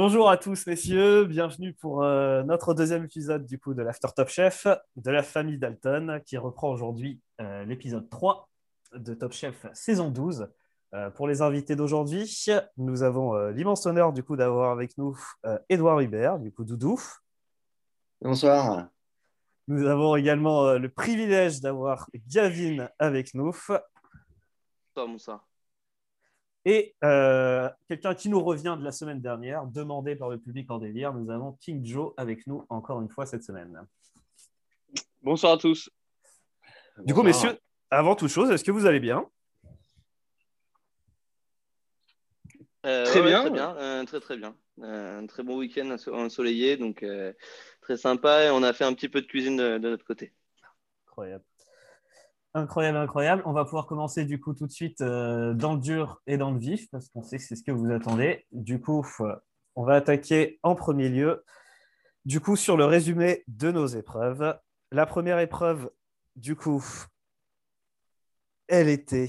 Bonjour à tous, messieurs. Bienvenue pour euh, notre deuxième épisode du coup de l'After Top Chef de la famille Dalton qui reprend aujourd'hui euh, l'épisode 3 de Top Chef saison 12. Euh, pour les invités d'aujourd'hui, nous avons l'immense honneur du coup d'avoir avec nous Édouard Hubert, du coup Doudou. Bonsoir. Nous avons également le privilège d'avoir Gavin avec nous. Bonsoir. Et euh, quelqu'un qui nous revient de la semaine dernière, demandé par le public en délire, nous avons King Joe avec nous encore une fois cette semaine. Bonsoir à tous. Du coup, messieurs, avant toute chose, est-ce que vous allez bien? Euh, Très, bien. très bien. Euh, très très bien. un très bon week-end ensoleillé, donc très sympa. Et on a fait un petit peu de cuisine de notre côté. Incroyable. Incroyable, incroyable. On va pouvoir commencer du coup tout de suite euh, dans le dur et dans le vif parce qu'on sait que c'est ce que vous attendez. Du coup, on va attaquer en premier lieu. Du coup, sur le résumé de nos épreuves. La première épreuve, du coup, elle était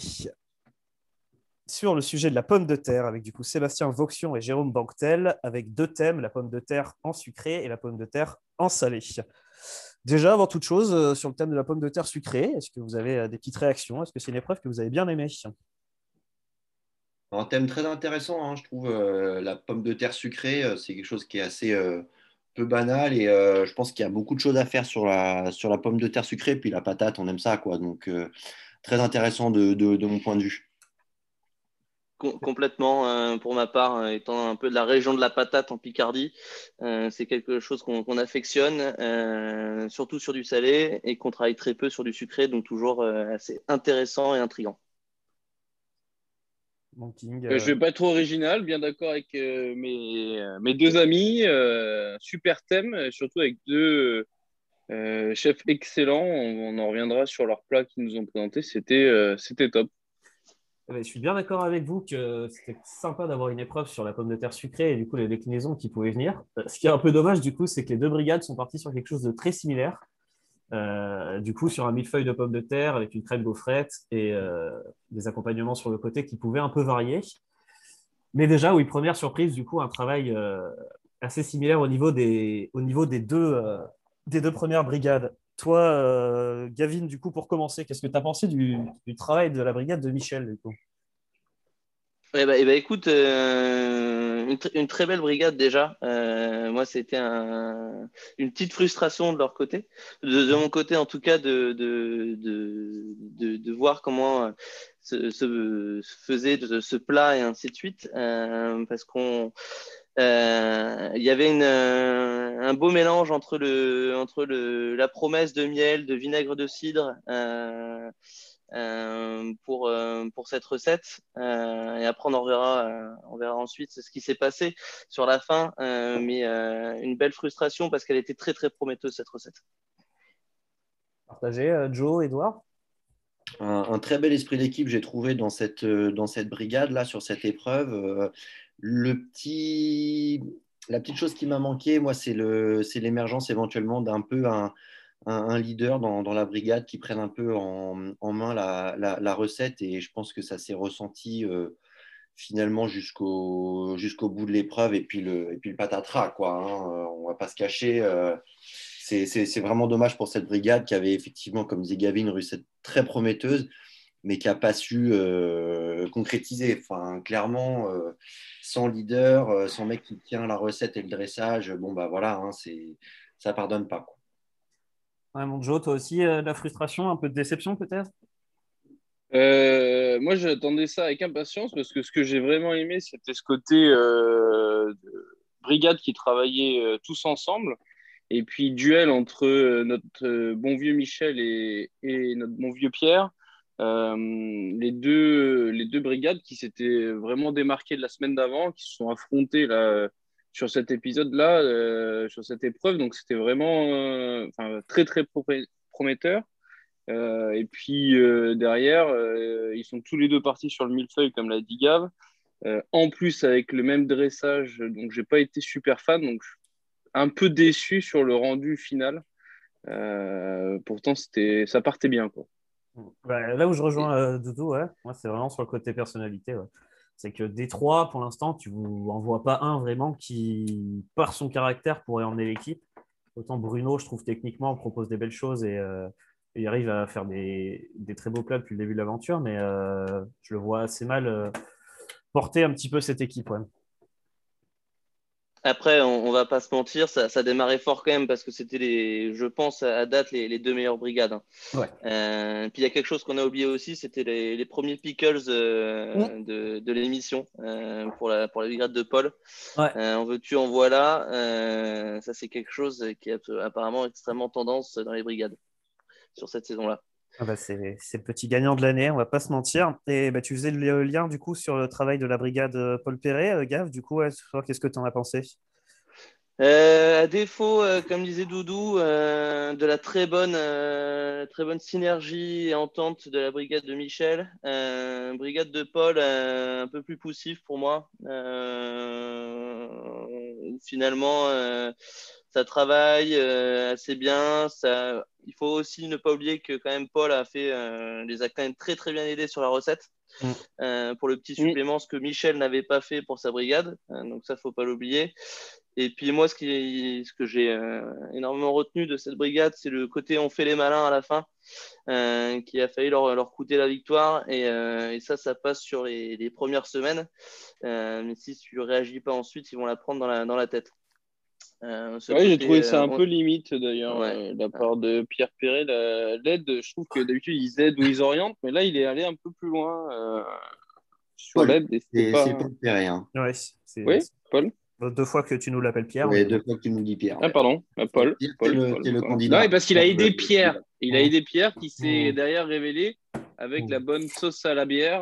sur le sujet de la pomme de terre avec du coup Sébastien Vauxion et Jérôme Banquetel avec deux thèmes, la pomme de terre en sucré et la pomme de terre en salé. Déjà, avant toute chose, euh, sur le thème de la pomme de terre sucrée, est-ce que vous avez euh, des petites réactions? Est-ce que c'est une épreuve que vous avez bien aimée? Un thème très intéressant, hein, je trouve. Euh, la pomme de terre sucrée, c'est quelque chose qui est assez peu banal et je pense qu'il y a beaucoup de choses à faire sur la, sur la pomme de terre sucrée. Puis la patate, on aime ça, quoi. Donc, très intéressant de mon point de vue complètement, euh, pour ma part, euh, étant un peu de la région de la patate en Picardie, euh, c'est quelque chose qu'on affectionne, surtout sur du salé, et qu'on travaille très peu sur du sucré, donc toujours assez intéressant et intrigant. je ne vais pas être trop original, bien d'accord avec mes, mes, deux amis. super thème, surtout avec deux chefs excellents. On, on, en reviendra sur leurs plats qu'ils nous ont présentés. C'était top. Je suis bien d'accord avec vous que c'était sympa d'avoir une épreuve sur la pomme de terre sucrée et du coup les déclinaisons qui pouvaient venir. Euh, ce qui est un peu dommage du coup, c'est que les deux brigades sont parties sur quelque chose de très similaire. Euh, du coup, sur un millefeuille de pommes de terre avec une crème gaufrette et euh, des accompagnements sur le côté qui pouvaient un peu varier. Mais déjà, oui, première surprise, du coup, un travail assez similaire au niveau des, au niveau des, deux, des deux premières brigades. Toi, euh, Gavin, du coup, pour commencer, qu'est-ce que tu as pensé du, travail de la brigade de Michel du coup? Eh ben, eh ben, écoute, euh, une, très belle brigade déjà. Euh, moi, c'était une petite frustration de leur côté, de, mon côté en tout cas, de, de, voir comment se, se, faisait ce plat et ainsi de suite, parce qu'on euh, il y avait euh, un beau mélange entre, le, entre le, la promesse de miel, de vinaigre de cidre euh, pour, pour cette recette. et après, on verra, on verra ensuite ce qui s'est passé sur la fin. mais une belle frustration parce qu'elle était très, très prometteuse, cette recette. Partagé, Joe, Edouard? Un, très bel esprit d'équipe, j'ai trouvé dans cette, dans cette brigade, là, sur cette épreuve. Le petit, la petite chose qui m'a manqué, moi, c'est l'émergence éventuellement d'un peu un, leader dans, la brigade qui prenne un peu en, main la, recette. Et je pense que ça s'est ressenti euh, finalement jusqu'au jusqu'au bout de l'épreuve. Et puis le, et puis le patatras, quoi. Hein. on va pas se cacher. Euh, c'est vraiment dommage pour cette brigade qui avait effectivement, comme disait Gavin, une recette très prometteuse mais qui n'a pas su euh, concrétiser. Enfin, clairement, euh, sans leader, euh, sans mec qui tient la recette et le dressage, bon, bah voilà, hein, c'est, ça pardonne pas. Quoi. mon Joe, toi aussi, de la frustration, un peu de déception peut-être? Moi, j'attendais ça avec impatience parce que ce que j'ai vraiment aimé, c'était ce côté de brigade qui travaillait tous ensemble. Et puis, duel entre notre bon vieux Michel et, et notre bon vieux Pierre. Euh, les, deux, brigades qui s'étaient vraiment démarquées de la semaine d'avant, qui se sont affrontées là, sur cet épisode-là, euh, sur cette épreuve. Donc c'était vraiment euh, très très prometteur. et puis derrière, ils sont tous les deux partis sur le millefeuille, comme l'a dit Gav. en plus, avec le même dressage, donc j'ai pas été super fan, donc un peu déçu sur le rendu final. pourtant, c'était, ça partait bien, quoi. Bah, là où je rejoins euh, Doudou, ouais, moi c'est vraiment sur le côté personnalité. c'est que des trois, pour l'instant, tu n'en vois pas un vraiment qui, par son caractère, pourrait emmener l'équipe. Autant Bruno, je trouve techniquement, propose des belles choses et, euh, il arrive à faire des, très beaux plats depuis le début de l'aventure, mais euh, je le vois assez mal porter un petit peu cette équipe. Après, on, va pas se mentir, ça, ça démarrait fort quand même parce que c'était les, je pense à date les, deux meilleures brigades. Hein. Euh, puis il y a quelque chose qu'on a oublié aussi, c'était les, premiers pickles euh, de, l'émission euh, pour la pour la brigade de Paul. en veux-tu, en voilà. ça c'est quelque chose qui est apparemment extrêmement tendance dans les brigades sur cette saison-là. Ah bah, c'est le petit gagnant de l'année, on va pas se mentir. Et bah, tu faisais le lien du coup sur le travail de la brigade euh, Paul Perret, euh, Gav. Du coup, qu'est-ce que tu en as pensé? Euh, à défaut, comme disait Doudou, de la très bonne, très bonne synergie et entente de la brigade de Michel, brigade de Paul un peu plus poussif pour moi. finalement, ça travaille assez bien, ça il faut aussi ne pas oublier que quand même Paul a fait, euh, les a quand même très très bien aidés sur la recette. Mm. Euh, pour le petit supplément, ce que Michel n'avait pas fait pour sa brigade. Euh, donc ça, faut pas l'oublier. Et puis moi, ce, qui, ce que j'ai énormément retenu de cette brigade, c'est le côté on fait les malins à la fin, qui a failli leur, leur coûter la victoire. Et, ça, ça passe sur les, les premières semaines. mais si tu ne réagis pas ensuite, ils vont la prendre dans la, dans la tête. Euh, j'ai trouvé ça un euh, peu limite d'ailleurs euh, de la part de Pierre Perret. L'aide, je trouve que d'habitude ils aident ou ils orientent, mais là il est allé un peu plus loin sur l'aide. C'est pas... Paul Perret. Hein. oui, Paul. Deux fois que tu nous l'appelles Pierre. Oui, deux fois que tu nous dis Pierre. Ah, pardon, Paul. Paul, le, candidat. Non, parce qu'il a aidé Pierre. Il a aidé Pierre qui s'est derrière révélé avec la bonne sauce à la bière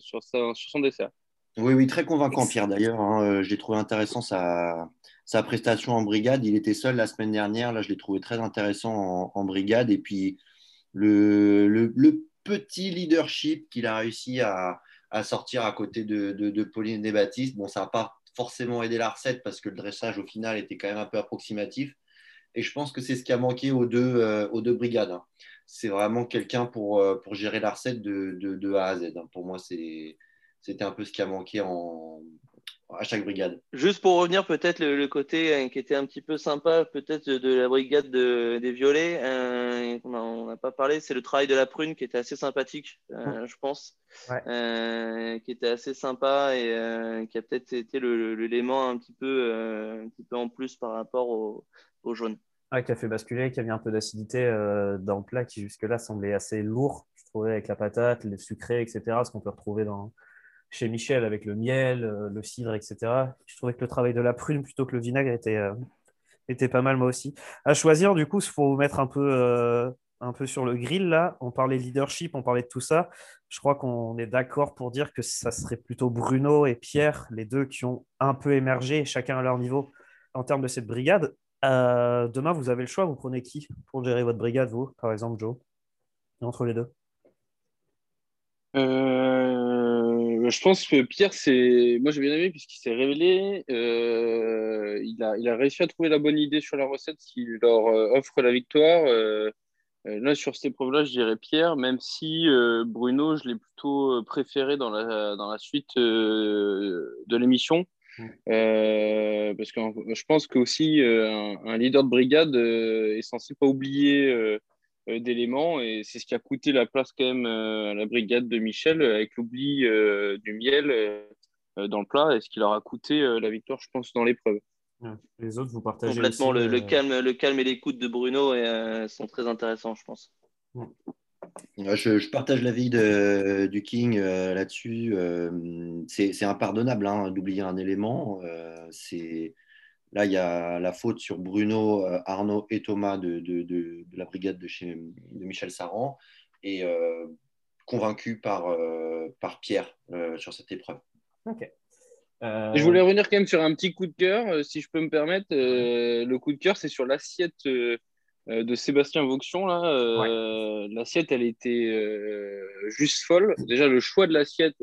sur, sur, son dessert. Oui, oui, très convaincant, Pierre, d'ailleurs. Hein. J'ai trouvé intéressant sa, sa prestation en brigade. Il était seul la semaine dernière. Là, je l'ai trouvé très intéressant en, brigade. Et puis, le, le, petit leadership qu'il a réussi à, à, sortir à côté de, de, Pauline Desbaptistes. Bon, ça n'a pas forcément aidé la recette parce que le dressage, au final, était quand même un peu approximatif. Et je pense que c'est ce qui a manqué aux deux, euh, aux deux brigades. Hein. C'est vraiment quelqu'un pour, euh, pour gérer la recette de, de, A à Z. Hein. Pour moi, c'était un peu ce qui a manqué en, à chaque brigade. Juste pour revenir peut-être le, côté euh, qui était un petit peu sympa peut-être de, la brigade des violets, euh, on n'a pas parlé, c'est le travail de la prune qui était assez sympathique, euh, je pense, qui était assez sympa et qui a peut-être été l'élément un petit peu un petit peu en plus par rapport au, au jaune. qui a fait basculer, qui a mis un peu d'acidité dans le plat qui jusque-là semblait assez lourd, je trouvais, avec la patate, le sucré, etc., ce qu'on peut retrouver dans, chez Michel avec le miel, euh, le cidre, etc. Je trouvais que le travail de la prune plutôt que le vinaigre était, euh, était pas mal moi aussi. À choisir, du coup, il faut vous mettre un peu, euh, un peu sur le grill là. On parlait leadership, on parlait de tout ça. Je crois qu'on est d'accord pour dire que ça serait plutôt Bruno et Pierre, les deux qui ont un peu émergé, chacun à leur niveau, en termes de cette brigade. demain, vous avez le choix. Vous prenez qui pour gérer votre brigade, vous, par exemple, Joe Entre les deux? Je pense que Pierre, c'est. Moi, j'ai bien aimé puisqu'il s'est révélé. Euh, il, a, il a réussi à trouver la bonne idée sur la recette qui leur euh, offre la victoire. Euh, là, sur cette épreuve-là, je dirais Pierre, même si Bruno, je l'ai plutôt préféré dans la, dans la suite de l'émission. Parce que je pense qu'aussi, un, un, leader de brigade est censé pas oublier d'éléments et c'est ce qui a coûté la place quand même euh, à la brigade de Michel avec l'oubli euh, du miel dans le plat et ce qui leur a coûté la victoire, je pense, dans l'épreuve. Les autres, vous partagez complètement le, calme, le calme et l'écoute de Bruno et, sont très intéressants, je pense. Je, partage l'avis du King là-dessus. c'est impardonnable hein, d'oublier un élément. c'est Là, il y a la faute sur Bruno, euh, Arnaud et Thomas de, la brigade de, chez, de Michel Saran et euh, convaincu par, euh, par Pierre sur cette épreuve. Ok. Je voulais revenir quand même sur un petit coup de cœur, si je peux me permettre. le coup de cœur, c'est sur l'assiette de Sébastien Vauxion. L'assiette, elle était juste folle. Déjà, le choix de l'assiette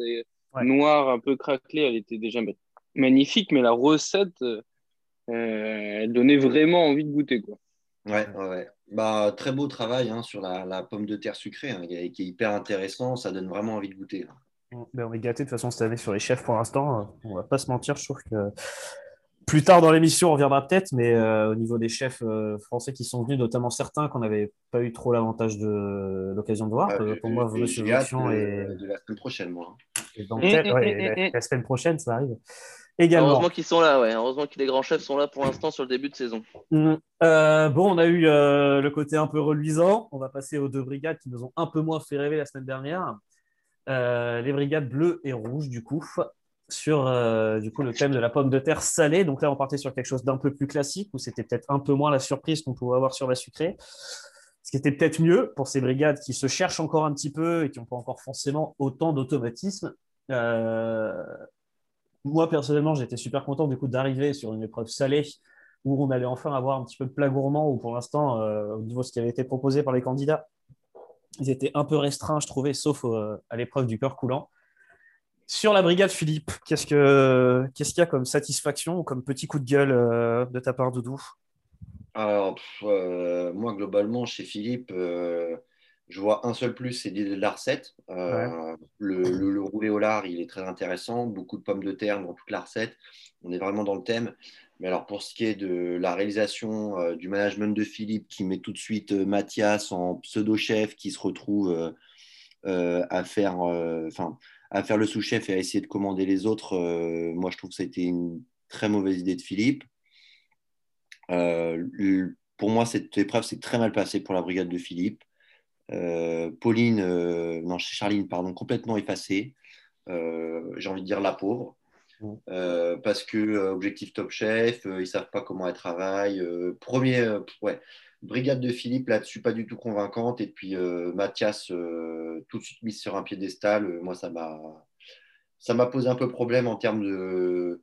noire, un peu craquelée, elle était déjà magnifique, mais la recette, euh, elle donnait vraiment envie de goûter. Quoi. Ouais, ouais. Bah, très beau travail hein, sur la, pomme de terre sucrée, hein, qui est hyper intéressant. Ça donne vraiment envie de goûter. Ben, on est gâté de toute façon cette année sur les chefs pour l'instant. On va pas se mentir, je trouve que plus tard dans l'émission, on reviendra peut-être, mais euh, au niveau des chefs euh, français qui sont venus, notamment certains qu'on n'avait pas eu trop l'avantage de l'occasion de voir. Euh, pour moi, Monsieur de, et, de la semaine prochaine, moi. et dans Mm, peut-être- mm, ouais, mm, la, mm, la semaine prochaine, ça arrive. Également. Heureusement qu'ils sont là, ouais. Heureusement que les grands chefs sont là pour l'instant sur le début de saison. Mm. Euh, bon, on a eu euh, le côté un peu reluisant. On va passer aux deux brigades qui nous ont un peu moins fait rêver la semaine dernière. Euh, les brigades bleues et rouges, du coup, sur du coup, le thème de la pomme de terre salée. Donc là, on partait sur quelque chose d'un peu plus classique, où c'était peut-être un peu moins la surprise qu'on pouvait avoir sur la sucrée. Ce qui était peut-être mieux pour ces brigades qui se cherchent encore un petit peu et qui n'ont pas encore forcément autant d'automatisme. Euh, moi, personnellement, j'étais super content du coup d'arriver sur une épreuve salée où on allait enfin avoir un petit peu de plat gourmand, où pour l'instant, euh, au niveau de ce qui avait été proposé par les candidats, ils étaient un peu restreints, je trouvais, sauf euh, à l'épreuve du cœur coulant. Sur la brigade, Philippe, qu'est-ce que qu'est-ce qu'il y a comme satisfaction ou comme petit coup de gueule euh, de ta part, Doudou? Alors, moi, globalement, chez Philippe, je vois un seul plus, c'est l'idée de la recette. Euh, le, le- le roulé au lard, il est très intéressant. Beaucoup de pommes de terre dans toute la recette. On est vraiment dans le thème. Mais alors, pour ce qui est de la réalisation euh, du management de Philippe, qui met tout de suite euh, Mathias en pseudo-chef, qui se retrouve à faire, à faire le sous-chef et à essayer de commander les autres, moi, je trouve que ça a été une très mauvaise idée de Philippe. Pour moi, cette épreuve s'est très mal passée pour la brigade de Philippe. Euh, Pauline, euh, non, Charline, pardon, complètement effacée. Euh, J'ai envie de dire la pauvre. Euh, parce que euh, objectif top chef, euh, ils savent pas comment elle travaille. Premier, ouais, brigade de Philippe là-dessus pas du tout convaincante. Et puis Mathias tout de suite mis sur un piédestal. Moi, ça m'a, ça m'a posé un peu problème en termes de,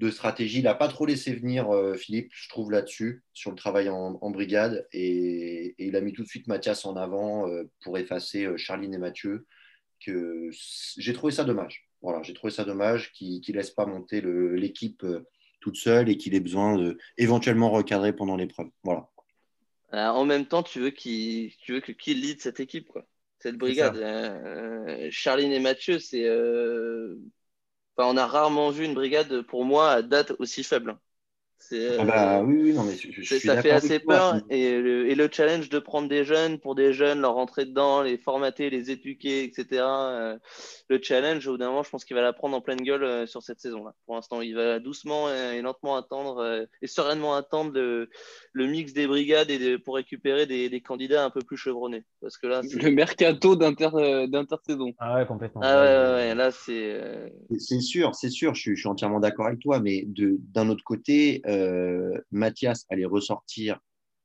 de stratégie. Il n'a pas trop laissé venir euh, Philippe, je trouve, là-dessus, sur le travail en, en brigade. Et, et il a mis tout de suite Mathias en avant euh, pour effacer euh, Charline et Mathieu. Que j'ai trouvé ça dommage. Voilà, j'ai trouvé ça dommage qu'il ne laisse pas monter l'équipe toute seule et qu'il ait besoin de éventuellement recadrer pendant l'épreuve. Voilà. En même temps, tu veux qu'il tu veux que qui lead cette équipe, quoi. Cette brigade. Euh, Charline et Mathieu, c'est. On a rarement vu une brigade, pour moi, à date aussi faible. C'est, Ah euh, bah, oui, oui, non, mais je, je c'est- suis ça fait assez toi. peur. Et le, et le challenge de prendre des jeunes pour des jeunes, leur rentrer dedans, les formater, les éduquer, etc. euh, le challenge, au bout d'un moment, je pense qu'il va la prendre en pleine gueule euh, sur cette saison-là. Pour l'instant, il va doucement et lentement attendre euh, et sereinement attendre le, le mix des brigades et de- pour récupérer des, des candidats un peu plus chevronnés. Parce que là, Le mercato d'inter- euh, d'intersaison. Ah ouais, complètement. ah ouais, ouais, ouais, là, c'est. euh, C'est sûr, c'est sûr, je suis, je suis entièrement d'accord avec toi, mais de- d'un autre côté, euh, Mathias allait ressortir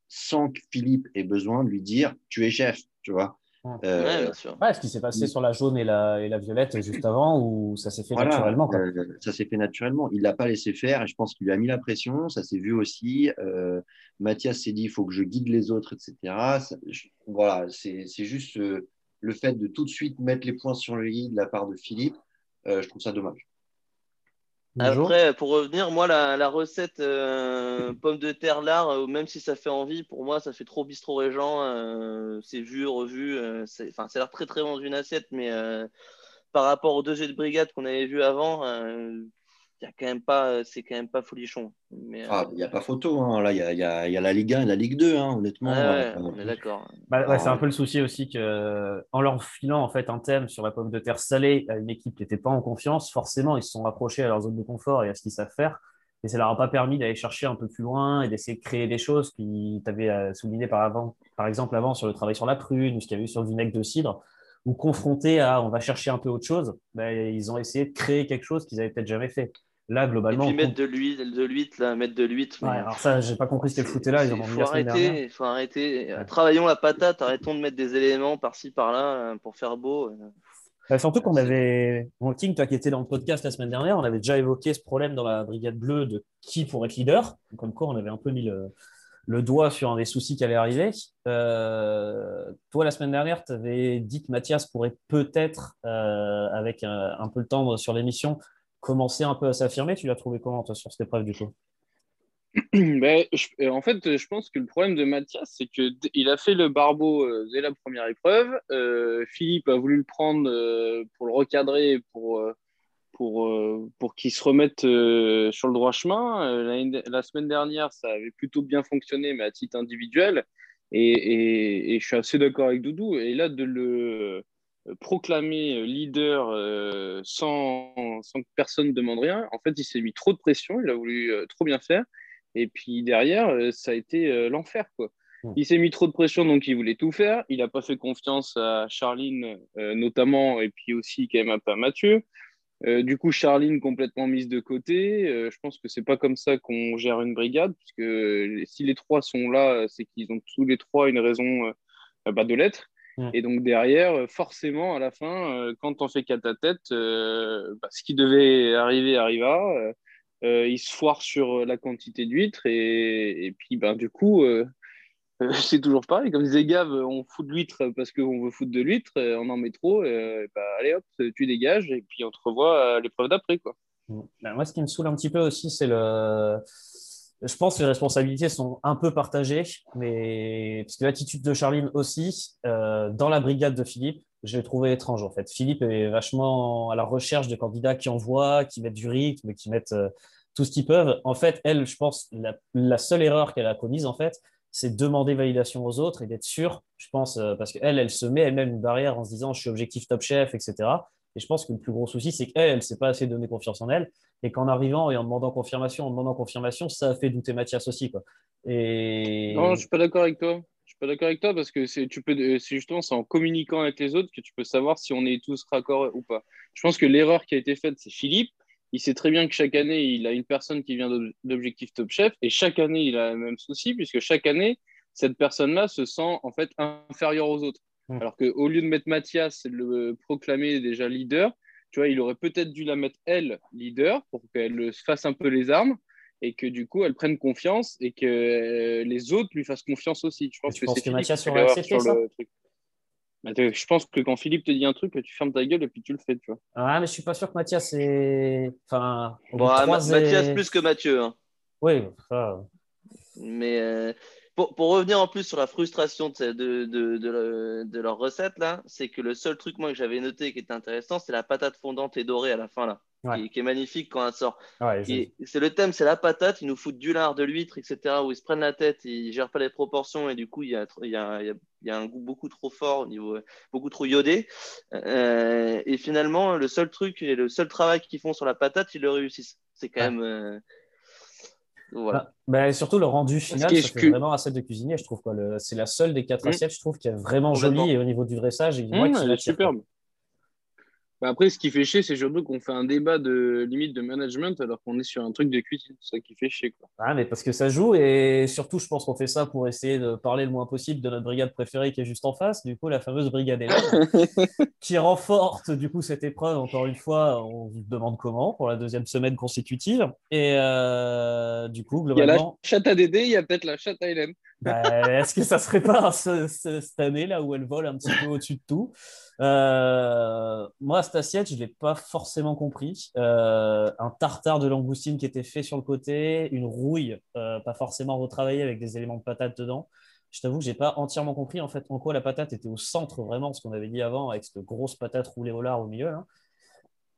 sans que Philippe ait besoin de lui dire tu es chef, tu vois. Euh, ouais, bien sûr. Ouais, ce qui s'est passé sur la jaune et la, et la violette juste avant, où ça s'est fait voilà, naturellement. quoi. euh, ça s'est fait naturellement. Il l'a pas laissé faire et je pense qu'il lui a mis la pression. Ça s'est vu aussi. Euh, Mathias s'est dit il faut que je guide les autres, etc. Ça- je- voilà, c'est c'est juste euh, le fait de tout de suite mettre les points sur le i de la part de Philippe. euh, je trouve ça dommage. Bonjour. Après, pour revenir, moi, la, la recette euh, pomme de terre lard, euh, même si ça fait envie, pour moi, ça fait trop bistrot régent. euh, c'est vu, revu. euh, c'est- Enfin, ça a l'air très très bon dans une assiette, mais euh, par rapport aux deux jeux de brigade qu'on avait vus avant, euh, y a quand même pas, c'est quand même pas folichon. Mais, euh, Ah, Il n'y a pas photo. hein. Là, il y a, y a- y a la Ligue 1 et la Ligue 2, hein, honnêtement. ouais, Euh, on est d'accord. Bah, ouais, c'est Ah, un peu le souci aussi que, en leur filant en fait un thème sur la pomme de terre salée à une équipe qui n'était pas en confiance, forcément ils se sont rapprochés à leur zone de confort et à ce qu'ils savent faire. Et ça leur a pas permis d'aller chercher un peu plus loin et d'essayer de créer des choses qui t'avaient euh, souligné par, avant, par exemple avant sur le travail sur la prune ou ce qu'il y avait eu sur le vinaigre de cidre, ou confrontés à on va chercher un peu autre chose, bah, ils ont essayé de créer quelque chose qu'ils avaient peut-être jamais fait. Là, Et globalement, puis on mettre de l'huile, de l'huile, là, mettre de l'huile. Ouais, alors ça, j'ai pas compris ce qu'elle foutait là, ils en ont faut arrêter, il faut arrêter. Ouais. Travaillons la patate, arrêtons de mettre des éléments par-ci par-là euh, pour faire beau. euh. Bah, surtout qu'on avait, bon, King, toi qui étais dans le podcast la semaine dernière, on avait déjà évoqué ce problème dans la brigade bleue de qui pourrait être leader. Comme quoi, on avait un peu mis le, le doigt sur un des soucis qui allait arriver. Euh, toi, la semaine dernière, tu avais dit que Mathias pourrait peut-être, euh, avec un, un peu le temps sur l'émission, commencer un peu à s'affirmer. Tu l'as trouvé comment, toi, sur cette épreuve, du coup? Ben, je- en fait, je pense que le problème de Mathias, c'est qu'il a fait le barbeau euh, dès la première épreuve. Euh, Philippe a voulu le prendre euh, pour le recadrer, pour, euh, pour, euh, pour qu'il se remette euh, sur le droit chemin. Euh, la semaine dernière, ça avait plutôt bien fonctionné, mais à titre individuel. Et, et- et je suis assez d'accord avec Doudou. Et là, de le euh, proclamer leader euh, sans, sans que personne ne demande rien, en fait, il s'est mis trop de pression, il a voulu euh, trop bien faire. Et puis derrière, euh, ça a été euh, l'enfer, quoi. Mm. Il s'est mis trop de pression, donc il voulait tout faire. Il n'a pas fait confiance à Charline, euh, notamment, et puis aussi quand même un peu à Mathieu. Euh, du coup, Charline complètement mise de côté. Euh, je pense que c'est pas comme ça qu'on gère une brigade, puisque euh, si les trois sont là, c'est qu'ils ont tous les trois une raison euh, bah, de l'être. Mm. Et donc derrière, euh, forcément, à la fin, euh, quand on fait qu'à ta tête, euh, bah, ce qui devait arriver arriva. Il se foire sur la quantité d'huîtres et, et puis ben, du coup, euh, c'est toujours pareil. Comme disait Gave, on fout de l'huître parce qu'on veut foutre de l'huître, on en met trop, et bah, allez hop, tu dégages et puis on te revoit à l'épreuve d'après. quoi. Ben, moi, ce qui me saoule un petit peu aussi, c'est le. Je pense que les responsabilités sont un peu partagées, mais parce que l'attitude de Charline aussi, euh, dans la brigade de Philippe, je l'ai trouvé étrange en fait. Philippe est vachement à la recherche de candidats qui envoient, qui mettent du rythme, qui mettent euh, tout ce qu'ils peuvent. En fait, elle, je pense, la, seule erreur qu'elle a commise en fait, c'est demander validation aux autres et d'être sûre, je pense, euh, parce qu'elle, elle se met elle-même une barrière en se disant je suis objectif top chef, etc. Et je pense que le plus gros souci, c'est qu'elle, elle ne s'est pas assez donné confiance en elle et qu'en arrivant et en demandant confirmation, en demandant confirmation, ça a fait douter Mathias aussi. Quoi. Non, je ne suis pas d'accord avec toi. Je suis pas d'accord avec toi parce que c'est tu peux euh, justement en communiquant avec les autres que tu peux savoir si on est tous raccord ou pas. Je pense que l'erreur qui a été faite c'est Philippe. Il sait très bien que chaque année il a une personne qui vient d'Ob- d'Objectif Top Chef et chaque année il a le même souci puisque chaque année cette personne-là se sent en fait inférieure aux autres. Mm. Alors qu'au lieu de mettre Mathias et de le proclamer déjà leader, tu vois, il aurait peut-être dû la mettre elle leader pour qu'elle se fasse un peu les armes et que du coup elle prenne confiance et que euh, les autres lui fassent confiance aussi. Je pense tu que Mathias aurait accepté le truc. Bah, je pense que quand Philippe te dit un truc, tu fermes ta gueule et puis tu le fais, tu vois. Ah, mais je suis pas sûr que Mathias est. Enfin, Bon, ah, Mathias et- plus que Mathieu. hein. Oui, ça, Mais euh, pour, pour revenir en plus sur la frustration de, de, de, de le- de leur recette, là, c'est que le seul truc moi que j'avais noté qui était intéressant, c'est la patate fondante et dorée à la fin, là, Ouais. qui, qui est magnifique quand elle sort. ouais, C'est le thème, c'est la patate, ils nous foutent du lard, de l'huître, etc., où ils se prennent la tête, ils gèrent pas les proportions, et du coup, il y a, il y a, il y a, il y a un goût beaucoup trop fort, au niveau, beaucoup trop iodé. Euh, et finalement, le seul truc et le seul travail qu'ils font sur la patate, ils le réussissent. C'est quand Ouais. même. euh, Voilà. Bah, bah, surtout le rendu final, ça fait que- vraiment assiette de cuisinier, je trouve. quoi. Le- C'est la seule des quatre Mm. assiettes, je trouve, qui est vraiment jolie et au niveau du dressage, et moi Mmh, qui elle est superbe. Bah, après, ce qui fait chier, c'est surtout qu'on fait un débat de limite de management alors qu'on est sur un truc de cuisine. C'est ça qui fait chier. Quoi. Ah, mais parce que ça joue et surtout, je pense qu'on fait ça pour essayer de parler le moins possible de notre brigade préférée qui est juste en face, du coup, la fameuse brigade qui renforce du coup cette épreuve. Encore une fois, on vous demande comment pour la deuxième semaine consécutive. Et euh, du coup, Il y a la globalement, chatte à Dédé, il y a peut-être la chatte à Hélène. Bah, est-ce que ça serait pas ce- ce- cette année là où elle vole un petit peu au-dessus de tout? Euh, Moi, cette assiette, je l'ai pas forcément compris. Euh, un tartare de langoustine qui était fait sur le côté, une rouille, euh, pas forcément retravaillée avec des éléments de patate dedans. Je t'avoue que j'ai pas entièrement compris en fait en quoi la patate était au centre vraiment, ce qu'on avait dit avant avec cette grosse patate roulée au lard au milieu. là.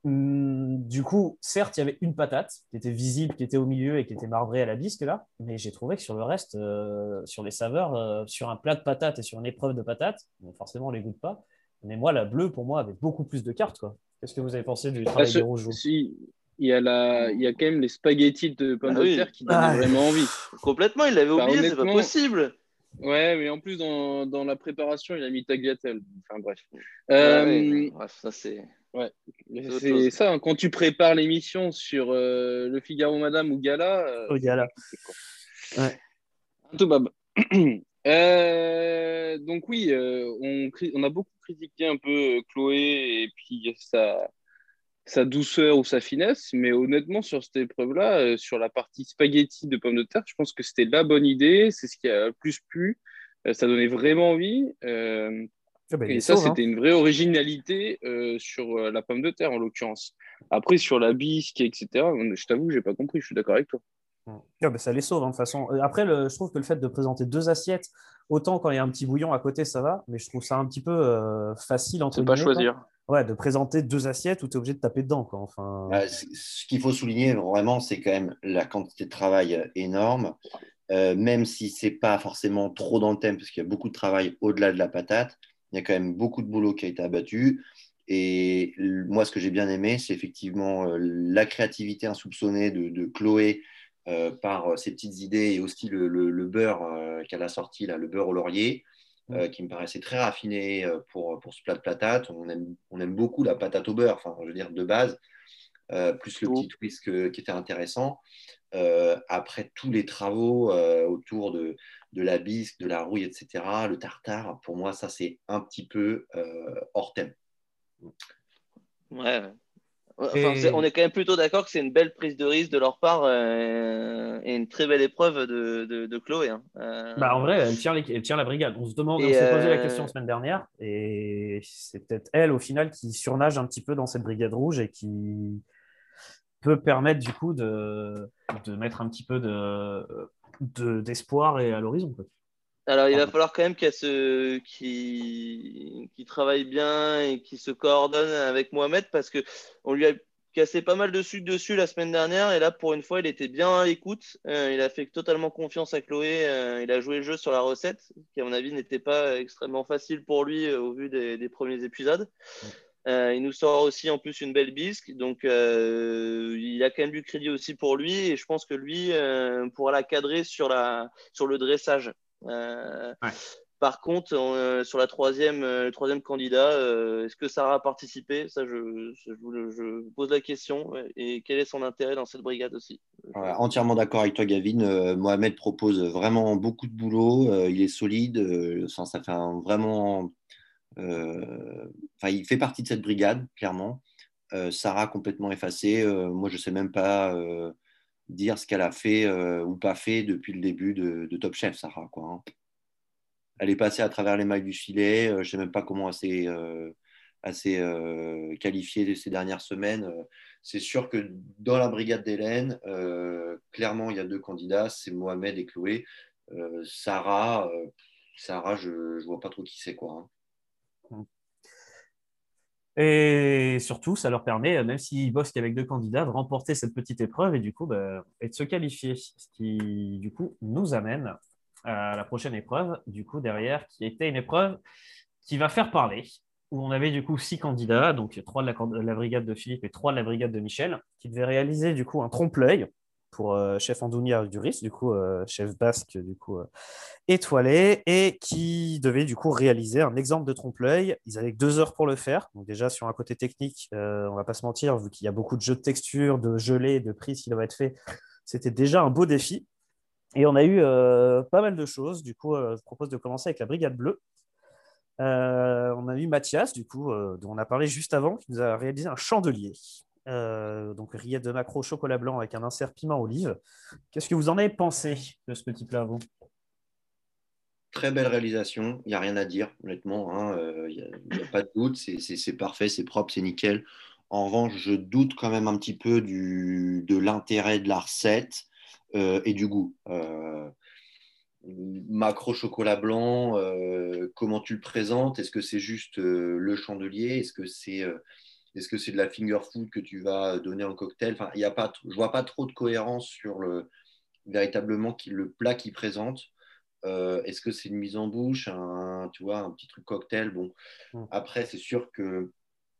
Hum, Du coup, certes, il y avait une patate qui était visible, qui était au milieu et qui était marbrée à la bisque là, mais j'ai trouvé que sur le reste, euh, sur les saveurs, euh, sur un plat de patates et sur une épreuve de patates, bon, forcément on les goûte pas, mais moi la bleue pour moi avait beaucoup plus de cartes quoi. Qu'est-ce que vous avez pensé du Ah, travail rouges vous si, il, y a la, il y a quand même les spaghettis de pommes Ah de oui. terre qui donnent Ah. vraiment envie. Complètement, il l'avait Bah, oublié, c'est pas possible. Ouais, mais en plus, dans, dans la préparation, il a mis tagliatelle. Enfin bref. Ouais, Euh, ouais, bref, ça c'est. Autre C'est ça, hein, quand tu prépares l'émission sur euh, Le Figaro Madame ou Gala. euh, Au Gala. c'est quoi. Ouais. Tout bab. Euh, donc oui, euh, on, a beaucoup critiqué un peu Chloé et puis sa, sa douceur ou sa finesse, mais honnêtement sur cette épreuve-là, euh, sur la partie spaghetti de pommes de terre, je pense que c'était la bonne idée, c'est ce qui a le plus plu, ça donnait vraiment envie. euh, Ah bah, et ça, hein. c'était une vraie originalité euh, sur euh, la pomme de terre, en l'occurrence. Après, sur la bisque, etc., je t'avoue j'ai pas compris, je suis d'accord avec toi. bah, ça les sauve, hein, de toute façon. Euh, après, je trouve que le fait de présenter deux assiettes, autant quand il y a un petit bouillon à côté, ça va, mais je trouve ça un petit peu euh, facile entre pas choisir. Ouais, de présenter deux assiettes où tu es obligé de taper dedans. Quoi. Enfin... Bah, ce qu'il faut souligner vraiment, c'est quand même la quantité de travail énorme. Euh, même si c'est pas forcément trop dans le thème, parce qu'il y a beaucoup de travail au-delà de la patate, il y a quand même beaucoup de boulot qui a été abattu. Et moi, ce que j'ai bien aimé, c'est effectivement la créativité insoupçonnée de Chloé euh, par euh, ses petites idées et aussi le, beurre euh, qu'elle a sorti, là, le beurre au laurier, qui me paraissait très raffiné pour, pour ce plat de patate. On aime, on aime beaucoup la patate au beurre, enfin, je veux dire, de base. Plus le petit twist qui était intéressant. après tous les travaux autour de, de, la bisque, de la rouille, etc., le tartare, pour moi, ça, c'est un petit peu hors thème. Ouais, on est quand même plutôt d'accord que c'est une belle prise de risque de leur part euh, et une très belle épreuve de, de, Chloé. Hein. Euh, bah, en vrai, elle tient, elle tient, la brigade. On se demande, on s'est posé la euh, question la semaine dernière et c'est peut-être elle au final qui surnage un petit peu dans cette brigade rouge et qui peut permettre du coup de, de mettre un petit peu d'espoir de, et à l'horizon. Alors, il va falloir quand même qu'elle se, qui, qui travaille bien et qui se coordonne avec Mohamed parce que on lui a cassé pas mal de sucre dessus la semaine dernière et là, pour une fois, il était bien à l'écoute. Euh, il a fait totalement confiance à Chloé. Euh, il a joué le jeu sur la recette, qui à mon avis n'était pas extrêmement facile pour lui euh, au vu des, premiers épisodes. Il nous sort aussi en plus une belle bisque, donc il a quand même du crédit aussi pour lui et je pense que lui pourra la cadrer sur, la, sur le dressage. Euh, par contre, euh, sur la troisième, euh, le troisième candidat, est-ce que Sarah a participé? Ça, je, je, vous pose la question. Et quel est son intérêt dans cette brigade aussi? Entièrement d'accord avec toi, Gavin. Mohamed propose vraiment beaucoup de boulot. il est solide. ça, fait vraiment. Enfin, il fait partie de cette brigade, clairement. Sarah complètement effacée. moi, je ne sais même pas dire ce qu'elle a fait euh, ou pas fait depuis le début de, Top Chef, Sarah. Quoi, hein. Elle est passée à travers les mailles du filet. Euh, je ne sais même pas comment elle s'est euh, qualifiée ces dernières semaines. C'est sûr que dans la brigade d'Hélène, clairement, il y a deux candidats, c'est Mohamed et Chloé. Sarah, Sarah, je ne vois pas trop qui c'est. quoi. Hein. Et surtout, ça leur permet, même s'ils bossent qu'avec deux candidats, de remporter cette petite épreuve et du coup, bah, de se qualifier. Ce qui, du coup, nous amène à la prochaine épreuve, du coup, derrière, qui était une épreuve qui va faire parler, où on avait du coup six candidats, donc trois de la, la brigade de Philippe et trois de la brigade de Michel, qui devaient réaliser du coup un trompe-l'œil pour euh, chef Andounia Duris, du coup euh, chef basque du coup euh, étoilé, et qui devait du coup réaliser un exemple de trompe-l'œil. Ils avaient deux heures pour le faire. Donc déjà sur un côté technique, on va pas se mentir, vu qu'il y a beaucoup de jeux de texture, de gelée, de prise qui doivent être faits, c'était déjà un beau défi. Et on a eu pas mal de choses. Du coup, je propose de commencer avec la brigade bleue. on a eu Mathias, du coup, dont on a parlé juste avant, qui nous a réalisé un chandelier. Euh, donc rillettes de macro chocolat blanc avec un insert piment olive. Qu'est-ce que vous en avez pensé de ce petit plat, vous? Très belle réalisation, il n'y a rien à dire, honnêtement. Hein, euh, il n'y a, pas de doute, c'est parfait, c'est propre, c'est nickel. En revanche, je doute quand même un petit peu du, de l'intérêt de la recette euh, et du goût. macro chocolat blanc, comment tu le présentes? Est-ce que c'est juste le chandelier? Est-ce que c'est est-ce que c'est de la finger food que tu vas donner en cocktail? Enfin, y a pas, Je ne vois pas trop de cohérence sur le, véritablement le plat qu'il présente. Euh, est-ce que c'est une mise en bouche, un, tu vois, un petit truc cocktail? Bon, mm. après, c'est sûr que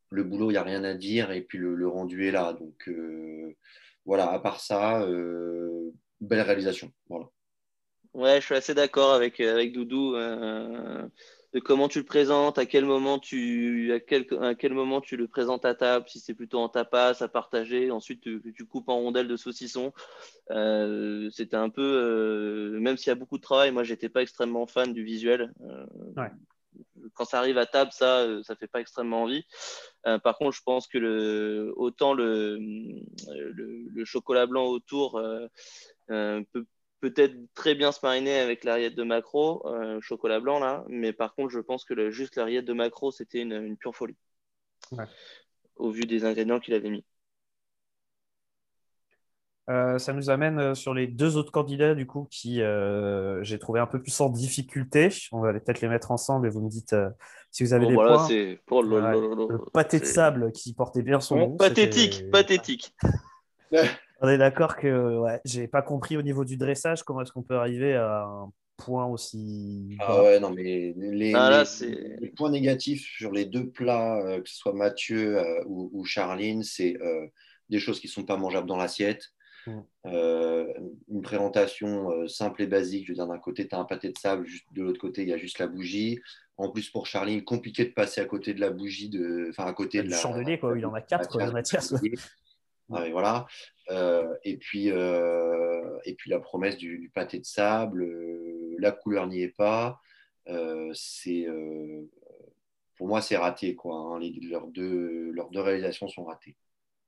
le boulot, il n'y a rien à dire et puis le, rendu est là. Donc, euh, voilà, à part ça, euh, belle réalisation. Voilà. Ouais, je suis assez d'accord avec, avec Doudou de comment tu le présentes, à quel moment tu, à quel, à quel moment tu le présentes à table, si c'est plutôt en tapas, à partager, ensuite tu, tu coupes en rondelles de saucisson. Euh, c'était un peu, euh, même s'il y a beaucoup de travail, moi j'étais pas extrêmement fan du visuel. Euh, quand ça arrive à table, ça, ça fait pas extrêmement envie. par contre, je pense que le, autant le, le, le chocolat blanc autour peut peut-être très bien se mariner avec l'arriette de macro, euh, chocolat blanc là, mais par contre, je pense que le, juste l'arriette de macro, c'était une, pure folie. Au vu des ingrédients qu'il avait mis. Euh, ça nous amène euh, sur les deux autres candidats, du coup, qui euh, j'ai trouvé un peu plus en difficulté. On va peut-être les mettre ensemble et vous me dites si vous avez Bon, des voilà, points. là Le là. pâté de sable qui portait bien son nom. Pathétique, pathétique. On est d'accord que ouais, j'ai pas compris au niveau du dressage comment est-ce qu'on peut arriver à un point aussi. Ah ouais, non, mais les, Ah, là, les- points négatifs sur les deux plats, euh, que ce soit Mathieu euh, ou, ou Charline, c'est euh, des choses qui ne sont pas mangeables dans l'assiette. Mm. Euh, une présentation euh, simple et basique. Je veux dire, d'un côté, tu as un pâté de sable, juste, de l'autre côté, il y a juste la bougie. En plus, pour Charline, compliqué de passer à côté de la bougie, de... enfin à côté de la. chandelier, quoi. Il y en a quatre, euh, Mathias. Ouais, voilà. Euh, et, puis, euh, et puis la promesse du, du pâté de sable, euh, la couleur n'y est pas. Euh, c'est, euh, pour moi, c'est raté. Quoi, hein. Les- leurs, deux, leurs deux réalisations sont ratées.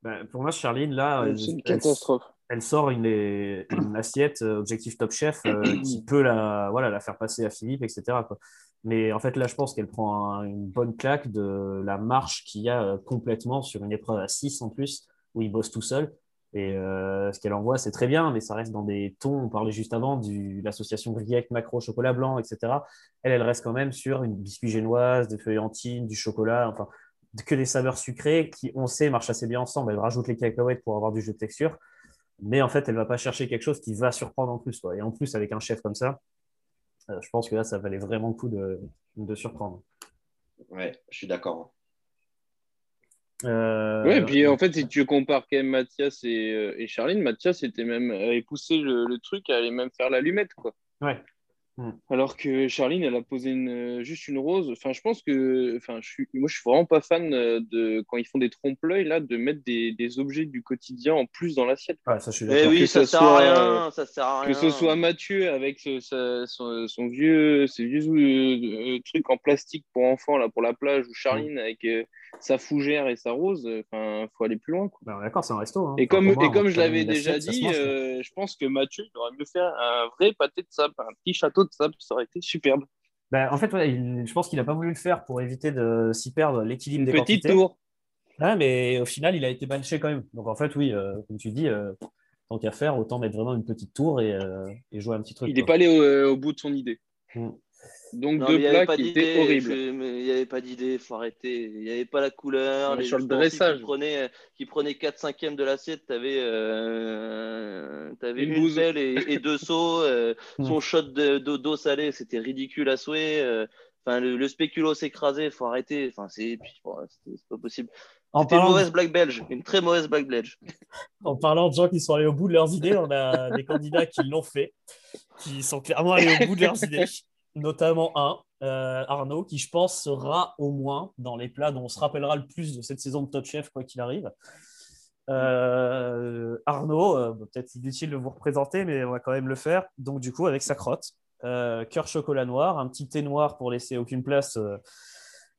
Ben, pour moi, Charline, là, elle, C'est une elle- catastrophe. elle sort une, une assiette objectif top chef euh, qui peut la, voilà, la faire passer à Philippe, etc. quoi. Mais en fait, là, je pense qu'elle prend un- une bonne claque de la marche qu'il y a euh, complètement sur une épreuve à 6 en plus, où il bosse tout seul. Et euh, ce qu'elle envoie, c'est très bien, mais ça reste dans des tons. On parlait juste avant de l'association grillette, macro, chocolat blanc, etc. Elle, elle reste quand même sur une biscuit génoise, des feuillantines, du chocolat, enfin, que des saveurs sucrées qui, on sait, marchent assez bien ensemble. Elle rajoute les cacahuètes pour avoir du jeu de texture. Mais en fait, elle va pas chercher quelque chose qui va surprendre en plus. Et en plus, avec un chef comme ça, euh, je pense que là, ça valait vraiment le coup de, de surprendre. Ouais, je suis d'accord. Euh, Ouais, et puis en fait, si tu compares quand même Mathias et, euh, et Charline, Mathias était même, avait poussé le, le truc à aller même faire l'allumette, quoi. Ouais. Alors que Charline, elle a posé une, euh, juste une rose. Enfin, je pense que, enfin, je suis, moi, je suis vraiment pas fan euh, de quand ils font des trompe-l'œil là, de mettre des, des objets du quotidien en plus dans l'assiette. Ouais, ça, je suis Eh oui, que ça, ça sert à soit, rien, ça sert à rien. Que ce soit Mathieu avec ce- sa- son, son vieux, ses vieux euh, euh, trucs en plastique pour enfants là pour la plage, ou Charline avec euh, sa fougère et sa rose. Enfin, faut aller plus loin. Ben, d'accord, c'est un resto. hein. Et comme, moi, et comme je l'avais déjà assiette, dit, mange, euh, je pense que Mathieu, il aurait mieux faire un vrai pâté de sable, un petit château de sable, ça aurait été superbe. Ben, en fait, ouais, il- je pense qu'il n'a pas voulu le faire pour éviter de s'y perdre l'équilibre des petite quantités. tour. Ouais, mais au final, il a été banché quand même. Donc en fait, oui, euh, comme tu dis, euh, tant qu'à faire, autant mettre vraiment une petite tour et, euh, et jouer un petit truc. Il n'est pas allé au, euh, au bout de son idée. Mm. Donc Non, deux mais il n'y avait plats pas qui étaient horribles. Il n'y avait pas d'idée, faut arrêter. Il n'y avait pas la couleur. Les sur le dressage. Qui prenaient, qui prenaient 4 cinquièmes de l'assiette, tu avais, Une une, pelle et, et deux seaux. euh, son shot de- d'eau salée, c'était ridicule à souhait. euh, Enfin, le, le spéculo s'écrasait, faut arrêter. Enfin, c'est bon, pas possible. C'était une mauvaise blague belge, une très mauvaise blague belge. en parlant de gens qui sont allés au bout de leurs idées, on a des candidats qui l'ont fait, qui sont clairement allés au bout de leurs idées, notamment un, euh, Arnaud, qui je pense sera au moins dans les plats dont on se rappellera le plus de cette saison de Top Chef, quoi qu'il arrive. Euh, Arnaud, euh, peut-être inutile de vous représenter, mais on va quand même le faire. Donc, du coup, avec sa crotte, cœur chocolat noir, un petit thé noir pour laisser aucune place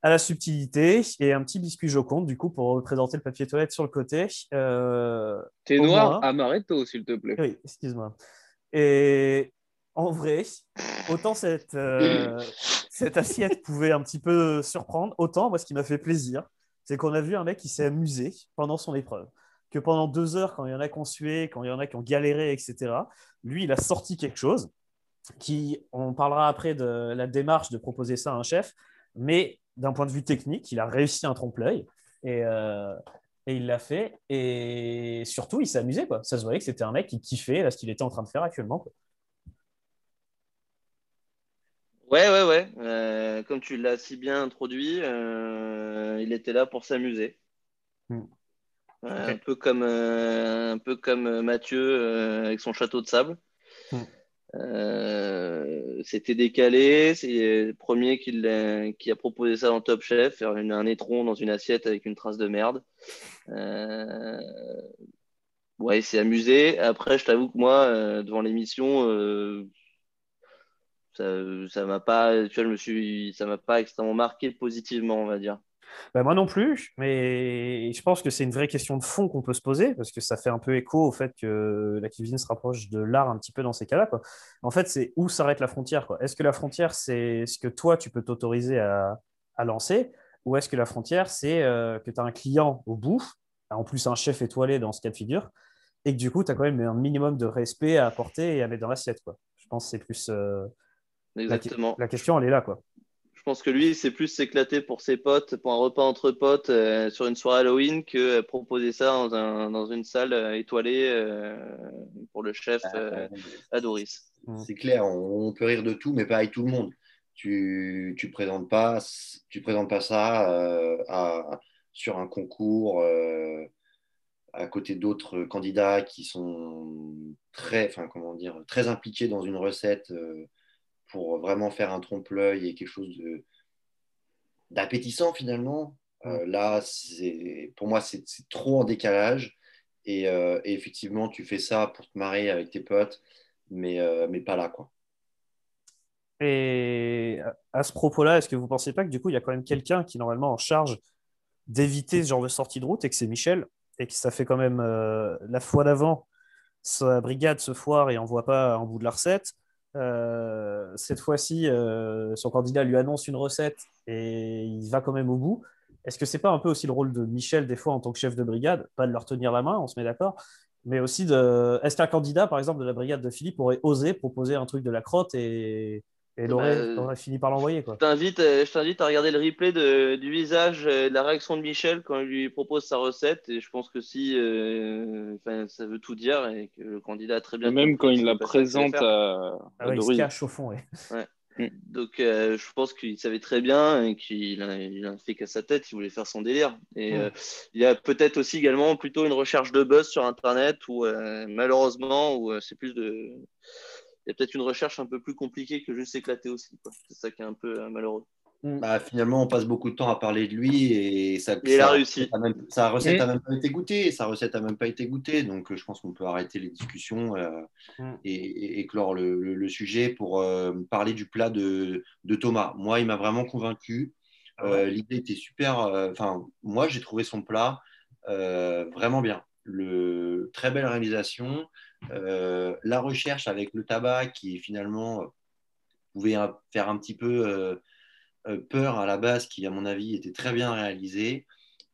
à la subtilité, et un petit biscuit joconde, du coup, pour représenter le papier toilette sur le côté. Au noir, amaretto, s'il te plaît. oui, excuse-moi. Et en vrai, autant cette, euh, cette assiette pouvait un petit peu surprendre, autant, moi, ce qui m'a fait plaisir, c'est qu'on a vu un mec qui s'est amusé pendant son épreuve. Que pendant deux heures, quand il y en a qui ont sué, quand il y en a qui ont galéré, etc., lui, il a sorti quelque chose qui, on parlera après de la démarche de proposer ça à un chef, mais d'un point de vue technique, il a réussi un trompe-l'œil. Et, euh, il l'a fait. Et surtout, il s'est amusé. Quoi. Ça se voyait que c'était un mec qui kiffait là, ce qu'il était en train de faire actuellement. Ouais, ouais, ouais. Euh, comme tu l'as si bien introduit, euh, il était là pour s'amuser. Hmm. Un peu comme, euh, un peu comme Mathieu avec son château de sable. Hmm. Euh, C'était décalé. C'est le premier qui, l'a- qui a proposé ça dans Top Chef, faire une- un étron dans une assiette avec une trace de merde. Euh, Ouais, il s'est amusé. Après, je t'avoue que moi, euh, devant l'émission, ça, ça m'a pas, tu vois, je me suis, ça m'a pas extrêmement marqué positivement, on va dire. Bah, moi non plus, mais je pense que c'est une vraie question de fond qu'on peut se poser, parce que ça fait un peu écho au fait que la cuisine se rapproche de l'art un petit peu dans ces cas-là. quoi. En fait, c'est où s'arrête la frontière. Est-ce que la frontière, c'est ce que toi, tu peux t'autoriser à, à lancer, ou est-ce que la frontière, c'est euh, que tu as un client au bout, en plus un chef étoilé dans ce cas de figure, et que du coup, tu as quand même un minimum de respect à apporter et à mettre dans l'assiette. Je pense que c'est plus. euh, Exactement. la question, elle est là. Quoi. Je pense que lui, c'est plus s'éclater pour ses potes, pour un repas entre potes euh, sur une soirée Halloween que euh, proposer ça dans, un- dans une salle euh, étoilée euh, pour le chef euh, à Doris. C'est clair, on, on peut rire de tout, mais pas avec tout le monde. Tu tu présentes pas tu présentes pas ça euh, à- sur un concours euh, à côté d'autres candidats qui sont très, enfin comment dire, très impliqués dans une recette euh, pour vraiment faire un trompe-l'œil et quelque chose de d'appétissant finalement. Euh, là, c'est pour moi c'est trop en décalage et, euh, et effectivement tu fais ça pour te marrer avec tes potes, mais euh, mais pas là quoi. Et à ce propos-là, est-ce que vous ne pensez pas que du coup, il y a quand même quelqu'un qui est normalement en charge d'éviter ce genre de sortie de route et que c'est Michel et que ça fait quand même la fois d'avant, sa brigade se foire et envoie pas un bout de la recette. Euh, cette fois-ci, euh, son candidat lui annonce une recette et il va quand même au bout. Est-ce que c'est pas un peu aussi le rôle de Michel des fois en tant que chef de brigade, pas de leur tenir la main, on se met d'accord, mais aussi de. Est-ce qu'un candidat, par exemple, de la brigade de Philippe aurait osé proposer un truc de la crotte et, et l'aurait Bah, l'aurait fini par l'envoyer quoi Je t'invite, euh, je t'invite à regarder le replay de- du visage euh, de la réaction de Michel quand il lui propose sa recette. Et je pense que si euh, ça veut tout dire et que le candidat a très bien Même quand il la présente à, Ah à ouais, il se Doris. cache au fond. ouais. Donc euh, je pense qu'il savait très bien et qu'il a, il a fait qu'à sa tête, il voulait faire son délire. Et Mm. euh, il y a peut-être aussi également plutôt une recherche de buzz sur Internet où euh, malheureusement où euh, c'est plus de y a peut-être une recherche un peu plus compliquée que juste s'éclater aussi. C'est ça qui est un peu euh, malheureux. Bah, finalement, on passe beaucoup de temps à parler de lui et ça, Et il a sa- réussi. Sa, même- sa recette Mm. n'a même pas été goûtée. Sa recette n'a même pas été goûtée. Donc, euh, je pense qu'on peut arrêter les discussions euh, Mm. et, et- et clore le, le- le sujet pour euh, parler du plat de, de Thomas. Moi, il m'a vraiment convaincu. Ah L'idée était super. euh, Enfin, moi, j'ai trouvé son plat euh, vraiment bien. Le, très belle réalisation. Euh, la recherche avec le tabac qui finalement pouvait faire un petit peu euh, euh, peur à la base, qui à mon avis était très bien réalisé.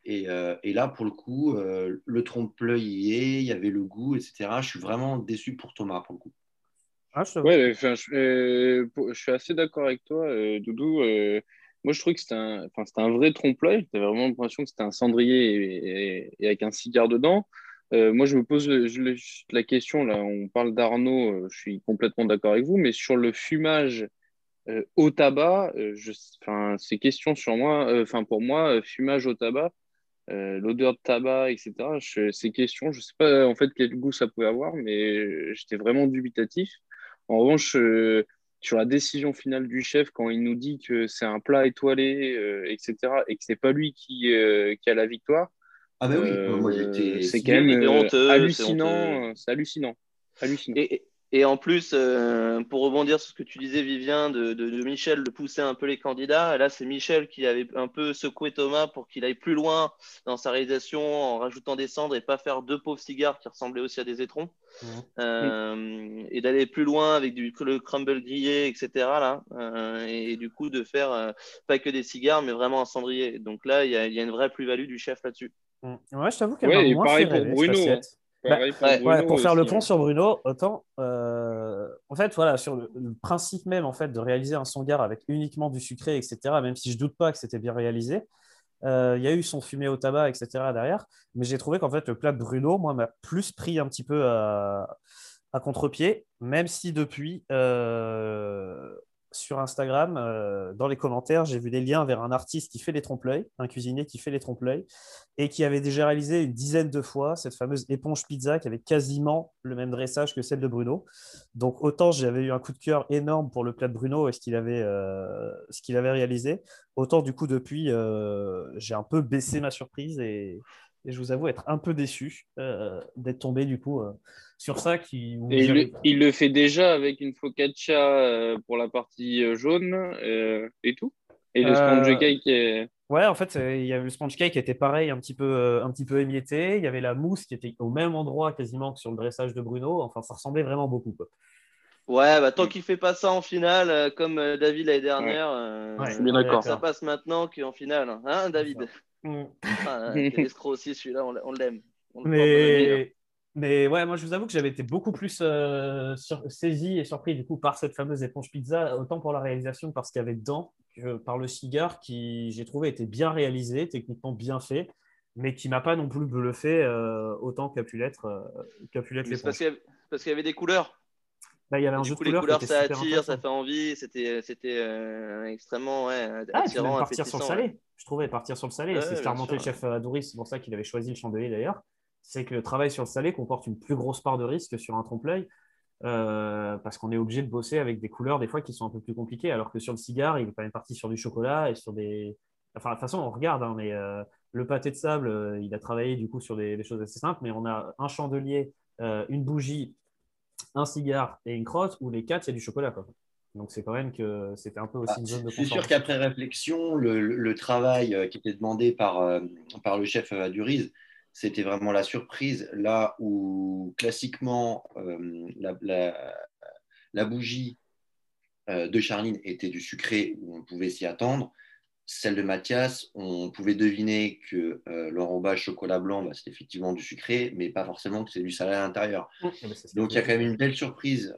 Et, euh, et là, pour le coup, euh, le trompe-l'œil y est, il y avait le goût, etc. Je suis vraiment déçu pour Thomas, pour le coup. Ah, je. Ouais, enfin, je, euh, suis assez d'accord avec toi, euh, Doudou. Euh, moi, je trouvais que c'était un, enfin, c'était un vrai trompe-l'œil. J'avais vraiment l'impression que c'était un cendrier et, et- et avec un cigare dedans. Euh, moi, je me pose le- la question, là, on parle d'Arnaud, euh, je suis complètement d'accord avec vous, mais sur le fumage euh, au tabac, euh, ces questions sur moi, euh, pour moi, euh, fumage au tabac, euh, l'odeur de tabac, etc., ces questions, je sais pas en fait quel goût ça pouvait avoir, mais j'étais vraiment dubitatif. En revanche, euh, sur la décision finale du chef, quand il nous dit que c'est un plat étoilé, euh, etc., et que c'est pas lui euh, qui a la victoire, Ah ben oui, euh, moi j'étais. c'est quand même euh, honteux, c'est hallucinant. euh, C'est hallucinant. hallucinant. Et, et en plus, euh, pour rebondir sur ce que tu disais, Vivien, de, de- de Michel, de pousser un peu les candidats, là, c'est Michel qui avait un peu secoué Thomas pour qu'il aille plus loin dans sa réalisation en rajoutant des cendres et pas faire deux pauvres cigares qui ressemblaient aussi à des étrons. Euh, Et d'aller plus loin avec du, le crumble grillé, etc. Là, Euh, et, et du coup, de faire euh, pas que des cigares, mais vraiment un cendrier. Donc là, il y a, il y a une vraie plus-value du chef là-dessus. Mm. Ouais, je t'avoue qu'elle Ouais, m'a moins pareil fait pour rêver, Bruno, cette assiette. Pareil pour, ouais, Bruno Ouais, pour faire le aussi, pont hein. sur Bruno, autant, euh, en fait, voilà, sur le, le principe même en fait de réaliser un sangar avec uniquement du sucré, etc. Même si je doute pas que c'était bien réalisé, euh, il y a eu son fumé au tabac, etc. derrière, mais j'ai trouvé qu'en fait le plat de Bruno, moi, m'a plus pris un petit peu à, à contre-pied, même si depuis euh, sur Instagram, euh, dans les commentaires, j'ai vu des liens vers un artiste qui fait les trompe-l'œil, un cuisinier qui fait les trompe-l'œil, et qui avait déjà réalisé une dizaine de fois cette fameuse éponge pizza qui avait quasiment le même dressage que celle de Bruno. Donc autant j'avais eu un coup de cœur énorme pour le plat de Bruno et ce qu'il avait, euh, réalisé, autant du coup depuis euh, j'ai un peu baissé ma surprise et, et je vous avoue être un peu déçu euh, d'être tombé du coup euh, sur ça qui où Et il, le- il le fait déjà avec une focaccia euh, pour la partie jaune euh, et tout? Et le Euh, sponge cake est... Ouais, en fait, il y avait le sponge cake qui était pareil, un petit peu, un petit peu émietté. Il y avait la mousse qui était au même endroit quasiment que sur le dressage de Bruno. Enfin, ça ressemblait vraiment beaucoup. Quoi. Ouais, bah, tant qu'il fait pas ça en finale, comme David l'année dernière, euh, Ouais, je suis bien d'accord. ça passe maintenant qu'en finale. Hein, David? Mm. Ah, Quel escroc aussi celui-là, on l'a- on l'aime. Mais, Mais ouais, moi je vous avoue que j'avais été beaucoup plus euh, saisi et surpris du coup par cette fameuse éponge pizza, autant pour la réalisation que par ce qu'il y avait dedans, que par le cigare qui, j'ai trouvé, était bien réalisé, techniquement bien fait, mais qui m'a pas non plus bluffé euh, autant qu'a pu l'être euh, l'être parce qu'il y avait des couleurs. Bah, il y avait un jeu de couleurs, les couleurs ça attire, ça fait envie, c'était extrêmement ouais, ah, attirant. partir sur le salé, je trouvais partir sur le salé, c'est ce qu'a remonté le chef Adouris, c'est pour ça qu'il avait choisi le chandelier d'ailleurs c'est que le travail sur le salé comporte une plus grosse part de risque sur un trompe-l'œil. Euh, parce qu'on est obligé de bosser avec des couleurs des fois qui sont un peu plus compliquées, alors que sur le cigare, il est quand même parti sur du chocolat et sur des. Enfin, de toute façon, on regarde, hein, mais euh, le pâté de sable, euh, il a travaillé du coup sur des, choses assez simples, mais on a un chandelier, une bougie, un cigare et une crotte, où les quatre, a du chocolat. Donc c'est quand même que c'était un peu aussi une zone de confort. C'est sûr qu'après réflexion, le, travail qui était demandé par, par le chef Duriz, c'était vraiment la surprise. Là où classiquement, euh, la, bougie euh, de Charline était du sucré, où on pouvait s'y attendre. Celle de Mathias, on pouvait deviner que euh, l'enrobage chocolat blanc, bah, c'était effectivement du sucré, mais pas forcément que c'est du salé à l'intérieur. Donc il y a quand même une belle surprise,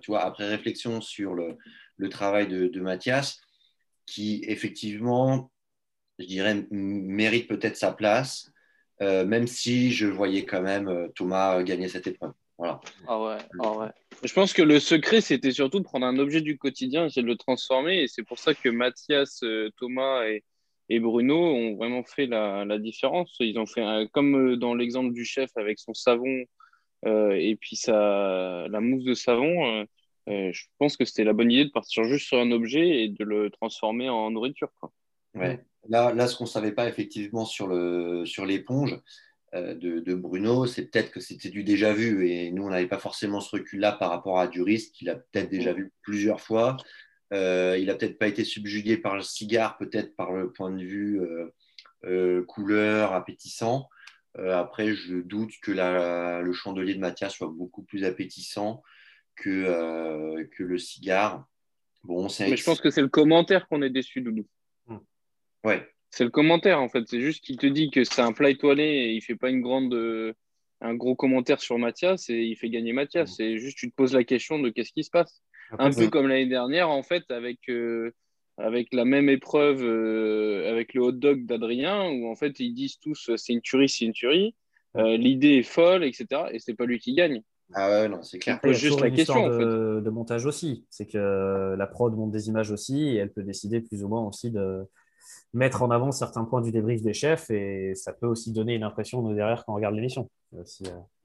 tu vois, après réflexion sur le, travail de, de Mathias, qui effectivement, je dirais, mérite peut-être sa place. Euh, même si je voyais quand même euh, Thomas gagner cette épreuve. Voilà. Ah ouais, ah ouais. Je pense que le secret, c'était surtout de prendre un objet du quotidien et de le transformer. Et c'est pour ça que Mathias, euh, Thomas et, et, Bruno ont vraiment fait la, la différence. Ils ont fait, comme dans l'exemple du chef avec son savon et puis sa, la mousse de savon, je pense que c'était la bonne idée de partir juste sur un objet et de le transformer en nourriture. Quoi. Ouais. Là, là ce qu'on ne savait pas effectivement sur l'éponge sur euh, de, de, Bruno, c'est peut-être que c'était du déjà vu. Et nous, on n'avait pas forcément ce recul-là par rapport à Duris, qu'il a peut-être déjà vu plusieurs fois. Euh, il n'a peut-être pas été subjugué par le cigare, peut-être par le point de vue euh, couleur, appétissant. après, je doute que le chandelier de Mathias soit beaucoup plus appétissant que, que le cigare. Bon, Mais je pense que c'est le commentaire qu'on est déçu, Doudou. Ouais. C'est le commentaire, en fait. C'est juste qu'il te dit que c'est un plat étoilé et il fait pas une grande, euh, un gros commentaire sur Mathias et il fait gagner Mathias. C'est juste, tu te poses la question de qu'est-ce qui se passe. un peu comme l'année dernière, en fait, avec, euh, avec la même épreuve, euh, avec le hot dog d'Adrien, où en fait, ils disent tous c'est une tuerie, c'est une tuerie. L'idée est folle, etc. Et c'est pas lui qui gagne. Ah ouais, non, c'est clair. Juste la question de, en fait. de montage aussi. C'est que la prod monte des images aussi et elle peut décider plus ou moins aussi de mettre en avant certains points du débrief des chefs et ça peut aussi donner une impression de derrière quand on regarde l'émission. Euh,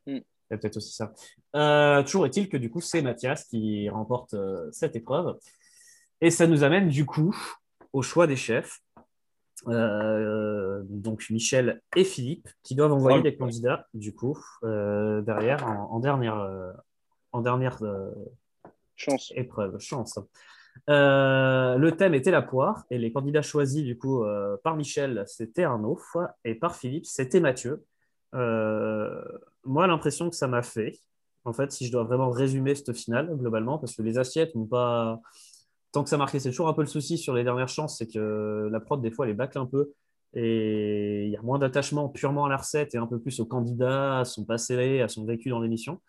mm. Il y a peut-être aussi ça. Euh, toujours est-il que du coup, c'est Mathias qui remporte euh, cette épreuve. Et ça nous amène du coup au choix des chefs. donc Michel et Philippe qui doivent envoyer des candidats du coup derrière en, dernière, en dernière chance. épreuve. Chance. Euh, le thème était la poire et les candidats choisis du coup euh, par Michel, c'était Arnaud et par Philippe, c'était Mathieu. Euh, moi, l'impression que ça m'a fait, en fait, si je dois vraiment résumer cette finale globalement, parce que les assiettes n'ont pas tant que ça marquait, c'est toujours un peu le souci sur les dernières chances, c'est que la prod des fois les bâcle un peu et il y a moins d'attachement purement à la recette et un peu plus au candidat, à son passé, à son vécu dans l'émission.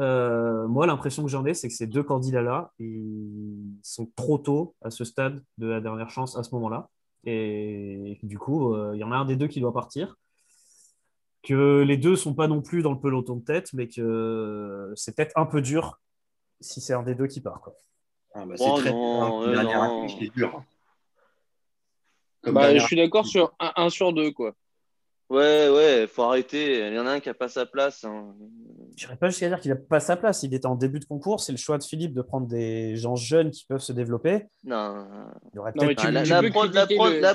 Euh, moi, l'impression que j'en ai, c'est que ces deux candidats-là, ils sont trop tôt à ce stade de la dernière chance à ce moment-là. Et du coup, euh, il y en a un des deux qui doit partir. Que les deux sont pas non plus dans le peloton de tête, mais que c'est peut-être un peu dur si c'est un des deux qui part. Quoi. Ah bah, c'est oh très non, hein. dur. Bah, je suis d'accord sur un, sur deux, quoi. Ouais, ouais, faut arrêter. Il y en a un qui n'a pas sa place. Hein. Je n'irais pas jusqu'à dire qu'il n'a pas sa place. Il était en début de concours. C'est le choix de Philippe de prendre des gens jeunes qui peuvent se développer. Non. Il aurait peut-être la, la, prod, la,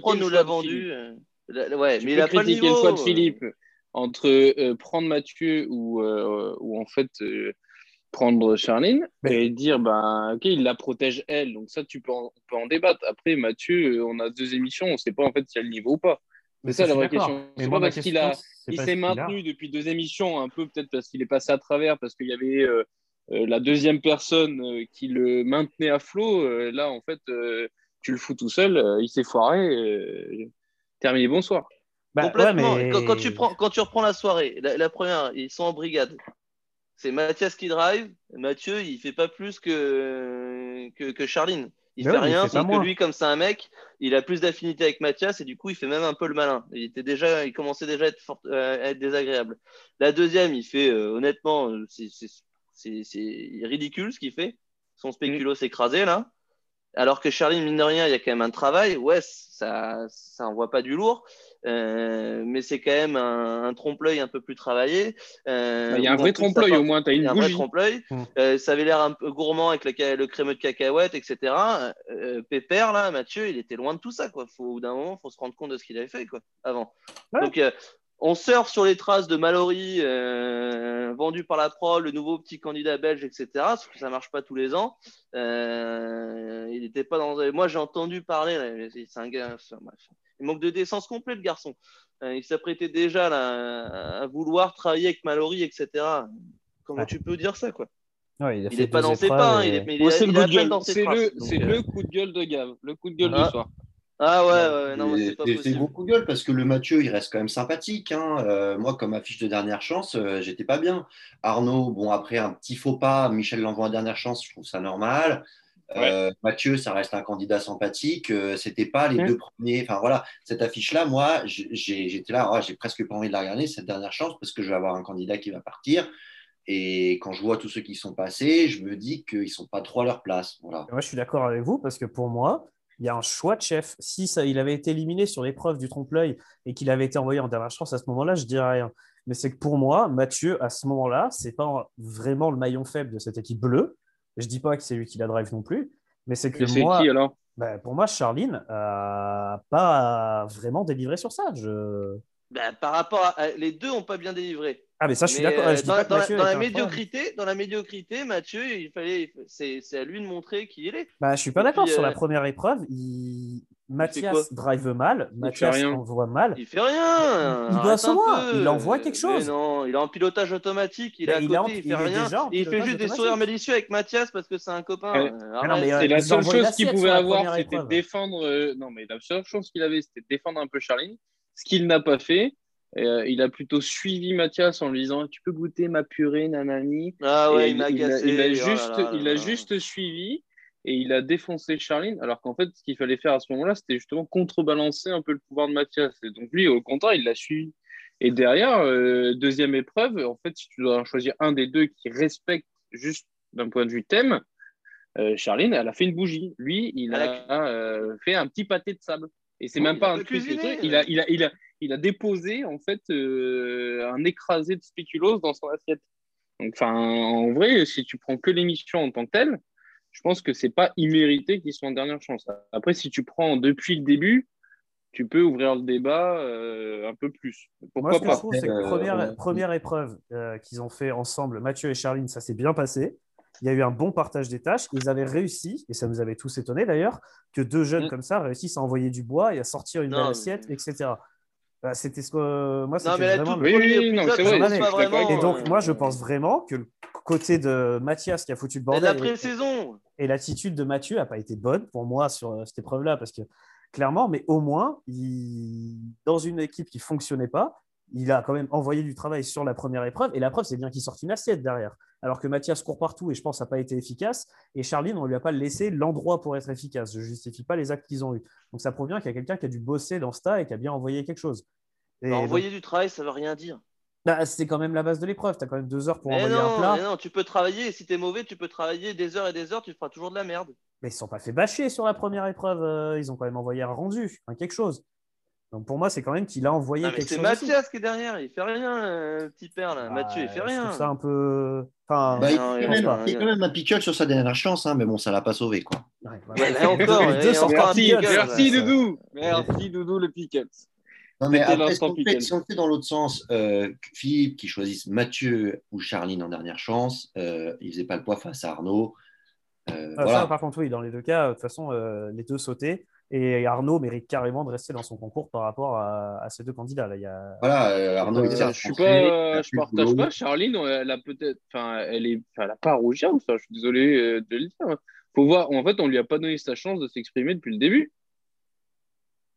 prod, nous l'a vendu. Euh, ouais, mais il a pas le niveau. le choix de Philippe entre euh, prendre Mathieu ou, euh, ou en fait prendre Charline et dire ben ok il la protège elle donc ça tu peux en, on peut en débattre après Mathieu on a deux émissions on sait pas en fait s'il y a le niveau ou pas c'est ça la vraie question. C'est pas parce qu'il a, il s'est maintenu depuis deux émissions, un peu peut-être parce qu'il est passé à travers, parce qu'il y avait euh, euh, la deuxième personne euh, qui le maintenait à flot. là, en fait, tu le fous tout seul, il s'est foiré. terminé, bonsoir. Bah, Complètement. ouais, mais- quand, quand tu prends, quand tu reprends la soirée, la, la première, ils sont en brigade. C'est Mathias qui drive. Mathieu, il fait pas plus que, que, que Charline. Il Mais fait rien, sauf que lui, comme c'est un mec, il a plus d'affinité avec Mathias et du coup, il fait même un peu le malin. Il était déjà, il commençait déjà à être, fort- euh, à être désagréable. La deuxième, il fait, euh, honnêtement, euh, c'est- ridicule ce qu'il fait. Son spéculo s'est écrasé là. Alors que Charline, mine de rien, il y a quand même un travail. Ouais, ça, ça envoie pas du lourd. Euh, mais c'est quand même un, un trompe-l'œil un peu plus travaillé. Euh, Bah, Il y a un vrai trompe-l'œil au moins, tu as une y a un vrai bougie. trompe-l'œil. Mm. Euh, ça avait l'air un peu gourmand avec le, le crémeux de cacahuètes, etc. Euh, Pépère, là, Mathieu, il était loin de tout ça. Quoi. Faut, au bout d'un moment, il faut se rendre compte de ce qu'il avait fait quoi, avant. Ouais. Donc, euh, on surfe sur les traces de Mallory, euh, vendu par la pro, le nouveau petit candidat belge, etc. Sauf que ça marche pas tous les ans. Euh, il était pas dans. Moi, j'ai entendu parler. c'est c'est un gars. enfin, bref. Il manque de décence complète, le garçon. Euh, il s'apprêtait déjà là, à vouloir travailler avec Mallory, etc. Comment tu peux dire ça, quoi? Ouais, il n'est pas dans ses pas, et- il est, mais il Moi, est, c'est le coup de gueule. dans ses C'est traces. le, Donc, c'est euh, le coup de gueule de Gave, le coup de gueule Ah. du soir. Ah ouais, ouais, ouais, non, c'est pas possible. gros coup de gueule parce que le Mathieu, il reste quand même sympathique. hein. Euh, moi, comme affiche de dernière chance, euh, j'étais pas bien. Arnaud, bon, après un petit faux pas, Michel l'envoie en dernière chance, je trouve ça normal. Euh, Mathieu, ça reste un candidat sympathique. Euh, C'était pas les deux premiers. Enfin voilà, cette affiche-là, moi, j'étais là, oh, j'ai presque pas envie de la regarder, cette dernière chance, parce que je vais avoir un candidat qui va partir. Et quand je vois tous ceux qui sont passés, je me dis qu'ils sont pas trop à leur place. Voilà. Moi, je suis d'accord avec vous parce que pour moi, il y a un choix de chef. Si ça, il avait été éliminé sur l'épreuve du trompe-l'œil et qu'il avait été envoyé en dernière chance à ce moment-là, je dirais rien. Mais c'est que pour moi, Mathieu, à ce moment-là, c'est pas vraiment le maillon faible de cette équipe bleue. Je dis pas que c'est lui qui la drive non plus, mais c'est que moi, qui alors? bah, pour moi, Charline n'a pas vraiment délivré sur ça. Je... Bah, par rapport à. Les deux n'ont pas bien délivré. Ah, mais ça, je suis d'accord. euh, dans, la, dans médiocrité, dans la médiocrité, Mathieu, il fallait, c'est, c'est à lui de montrer qui il est. Bah, je suis pas d'accord sur euh, la première épreuve. Il... Mathias drive mal, Mathias envoie mal. Il fait rien. Il doit savoir, il envoie quelque chose. Mais non, il est en pilotage automatique, il Mais est à il côté, est en- il il fait est rien. Et il fait juste des sourires malicieux avec Mathias parce que c'est un copain. Euh, mais, euh, C'est la seule chose qu'il pouvait avoir, c'était défendre. euh, non, mais la seule chose qu'il avait, c'était défendre un peu Charline. Ce qu'il n'a pas fait. Euh, il a plutôt suivi Mathias en lui disant Tu peux goûter ma purée, nanani. Ah ouais, Et il m'a il, a, il a oh là juste, là il là a là. juste suivi et il a défoncé Charline. Alors qu'en fait, ce qu'il fallait faire à ce moment-là, c'était justement contrebalancer un peu le pouvoir de Mathias. Et donc lui, au contraire, il l'a suivi. Et derrière, euh, deuxième épreuve, en fait, si tu dois en choisir un des deux qui respecte juste d'un point de vue thème, euh, Charline, elle a fait une bougie. Lui, il a euh, fait un petit pâté de sable. Et c'est Oui, même pas un truc. cuisiné, il, a, il, a, il, a, il a déposé en fait euh, un écrasé de spéculoos dans son assiette. Donc, enfin, en vrai, si tu prends que l'émission en tant que telle, je pense que c'est pas immérité qu'ils soient en dernière chance. Après, si tu prends depuis le début, tu peux ouvrir le débat euh, un peu plus. Pourquoi Moi, ce que je pas trouve, c'est que Euh, première, première épreuve euh, qu'ils ont fait ensemble, Mathieu et Charline, ça s'est bien passé. Il y a eu un bon partage des tâches. Ils avaient réussi, et ça nous avait tous étonnés d'ailleurs, que deux jeunes Mm. comme ça réussissent à envoyer du bois et à sortir une Non, belle mais- assiette, etc. Bah, c'était ce que moi, Non, c'était mais la vraiment le- Oui, non, c'est vrai, je vraiment. Et donc, moi, je pense vraiment que le côté de Mathias qui a foutu le la bordel et, pré-saison. Et l'attitude de Mathieu n'a pas été bonne pour moi sur euh, cette épreuve-là, parce que clairement, mais au moins, il- dans une équipe qui fonctionnait pas, il a quand même envoyé du travail sur la première épreuve, et la preuve, c'est bien qu'il sorte une assiette derrière. Alors que Mathias court partout, et je pense que ça n'a pas été efficace, et Charline, on ne lui a pas laissé l'endroit pour être efficace. Je ne justifie pas les actes qu'ils ont eus. Donc ça provient qu'il y a quelqu'un qui a dû bosser dans ce tas et qui a bien envoyé quelque chose. Et donc, envoyer du travail, ça veut rien dire. Bah, c'est quand même la base de l'épreuve. Tu as quand même deux heures pour Mais envoyer un non, plat. mais non, tu peux travailler. Si t'es mauvais, tu peux travailler des heures et des heures, tu feras toujours de la merde. Mais ils ne sont pas fait bâcher sur la première épreuve. euh, Ils ont quand même envoyé un rendu, un quelque chose. Donc pour moi, c'est quand même qu'il a envoyé Non, quelque c'est chose. aussi. Mathias qui est derrière, il fait rien, euh, petit père là. Bah, Mathieu, il fait rien. ça un peu. Enfin, Bah, il, non, fait il quand même, fait quand un pickle sur sa dernière chance, hein, mais bon, ça l'a pas sauvé. Quoi. ouais, Ouais, voilà. mais encore, encore un un Merci, pickle, merci. Doudou. Merci Doudou le pickles. Non, mais après, si on, fait, si on le fait dans l'autre sens, euh, Philippe qui choisisse Mathieu ou Charline en dernière chance, euh, il faisait pas le poids face à Arnaud. Euh, Ah, voilà. ça, par contre, oui, dans les deux cas, de toute façon, euh, les deux sautaient. Et Arnaud mérite carrément de rester dans son concours par rapport à, à ces deux candidats. Là. Il y a... Voilà, euh, Arnaud, il Je s'est Je pas, partage boulot. pas. Charline, elle a peut-être, enfin, elle est, enfin, elle a pas à rougir. Ça, je suis désolé de le dire. Faut voir. En fait, on lui a pas donné sa chance de s'exprimer depuis le début.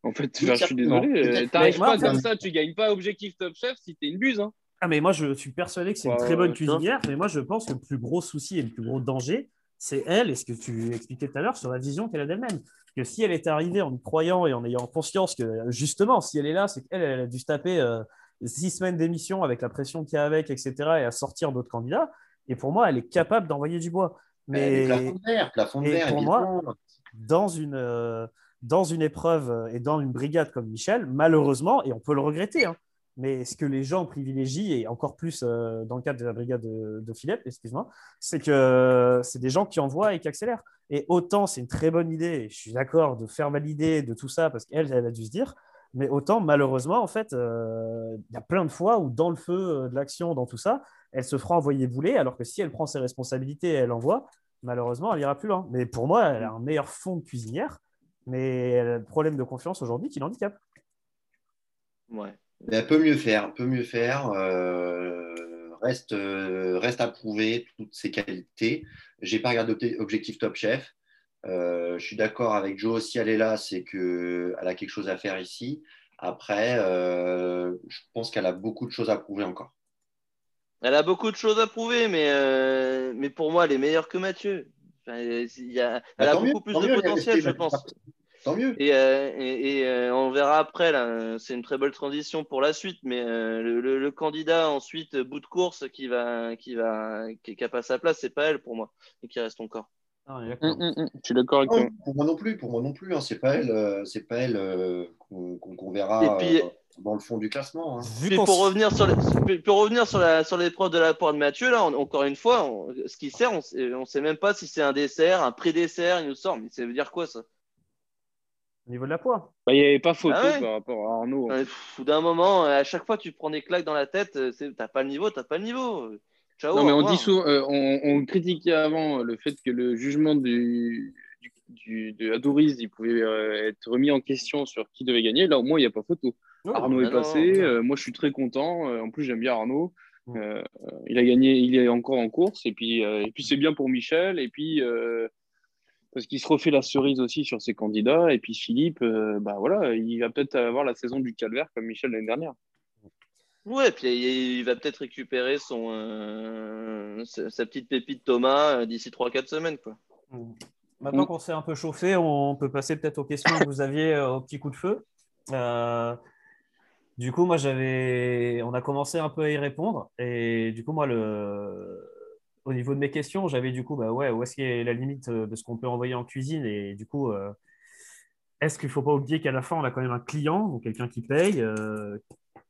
En fait, je suis désolé. euh. T'arrives pas comme ça, tu gagnes pas objectif Top Chef si t'es une buse. Hein. Ah, mais moi, je suis persuadé que c'est une très bonne cuisinière, mais moi, je pense que le plus gros souci et le plus gros danger, c'est elle, et ce que tu expliquais tout à l'heure, sur la vision qu'elle a d'elle-même. Que si elle était arrivée en y croyant et en ayant conscience que, justement, si elle est là, c'est qu'elle elle a dû se taper euh, six semaines d'émission avec la pression qu'il y a avec, etc., et à sortir d'autres candidats. Et pour moi, elle est capable d'envoyer du bois. Mais... Plafond de verre, plafond de verre, pour moi, dans une, euh, dans une épreuve euh, et dans une brigade comme Michel, malheureusement, et on peut le regretter, hein, mais ce que les gens privilégient, et encore plus euh, dans le cadre de la brigade de, Philippe, excuse-moi, c'est que euh, c'est des gens qui envoient et qui accélèrent. Et autant c'est une très bonne idée, je suis d'accord de faire valider de tout ça, parce qu'elle, elle a dû se dire, mais autant malheureusement, en fait, il y a plein de fois où dans le feu de l'action, dans tout ça, elle se fera envoyer bouler, alors que si elle prend ses responsabilités et elle envoie, malheureusement, elle ira plus loin. Mais pour moi, elle a un meilleur fond de cuisinière, mais elle a le problème de confiance aujourd'hui qui l'handicape. Ouais. Elle peut mieux faire, peut mieux faire. euh, reste, euh, reste à prouver toutes ses qualités. J'ai pas regardé Obje- Objectif Top Chef. Euh, je suis d'accord avec Joe. Si elle est là, c'est qu'elle a quelque chose à faire ici. Après, euh, je pense qu'elle a beaucoup de choses à prouver encore. Elle a beaucoup de choses à prouver, mais, euh, mais pour moi, elle est meilleure que Mathieu. Enfin, il y a, elle Bah, a mieux, beaucoup plus de mieux, potentiel, je pense. Tant mieux. Et, euh, et, et, euh, on verra après, là, c'est une très belle transition pour la suite, mais euh, le, le- le candidat ensuite, bout de course, qui va, qui va, qui, qui a pas sa place, c'est pas elle pour moi, et qui reste encore. Ah, d'accord. Hum, hum, hum. Je suis d'accord avec toi. Non, pour moi non plus, pour moi non plus. hein. C'est pas elle, euh, c'est pas elle euh, qu'on verra Et puis- euh, dans le fond du classement. hein. Puis pour revenir sur, les- pour revenir sur la, sur l'épreuve de la part de Mathieu, là, on- encore une fois, on- ce qui sert, on on sait même pas si c'est un dessert, un pré-dessert, il nous sort, mais ça veut dire quoi ça? Au niveau de la poids. Bah, Il n'y avait pas photo Ah ouais par rapport à Arnaud. Au d'un moment, à chaque fois, tu prends des claques dans la tête, euh, t'as pas le niveau, t'as pas le niveau. Ciao. Non, mais on dit souvent, euh, on, on critiquait avant le fait que le jugement du, du, du- de Adouriz, il pouvait euh, être remis en question sur qui devait gagner. Là, au moins, il n'y a pas photo. Arnaud est non, passé. non. euh, moi, je suis très content. Euh, en plus, j'aime bien Arnaud. Euh, euh, il a gagné, il est encore en course. Et puis, euh, et puis c'est bien pour Michel. Et puis, euh, parce qu'il se refait la cerise aussi sur ses candidats. Et puis, Philippe, euh, bah voilà, il va peut-être avoir la saison du calvaire comme Michel l'année dernière. Ouais, puis il va peut-être récupérer son, euh, sa petite pépite Thomas euh, d'ici 3-4 semaines. Quoi. Maintenant Mm. qu'on s'est un peu chauffé, on peut passer peut-être aux questions que vous aviez au petit coup de feu. Euh, du coup, moi, j'avais, on a commencé un peu à y répondre, et du coup, moi, le, au niveau de mes questions, j'avais du coup, bah ouais, où est-ce qu'est la limite euh, de ce qu'on peut envoyer en cuisine, et du coup, euh, est-ce qu'il ne faut pas oublier qu'à la fin, on a quand même un client, donc quelqu'un qui paye, euh,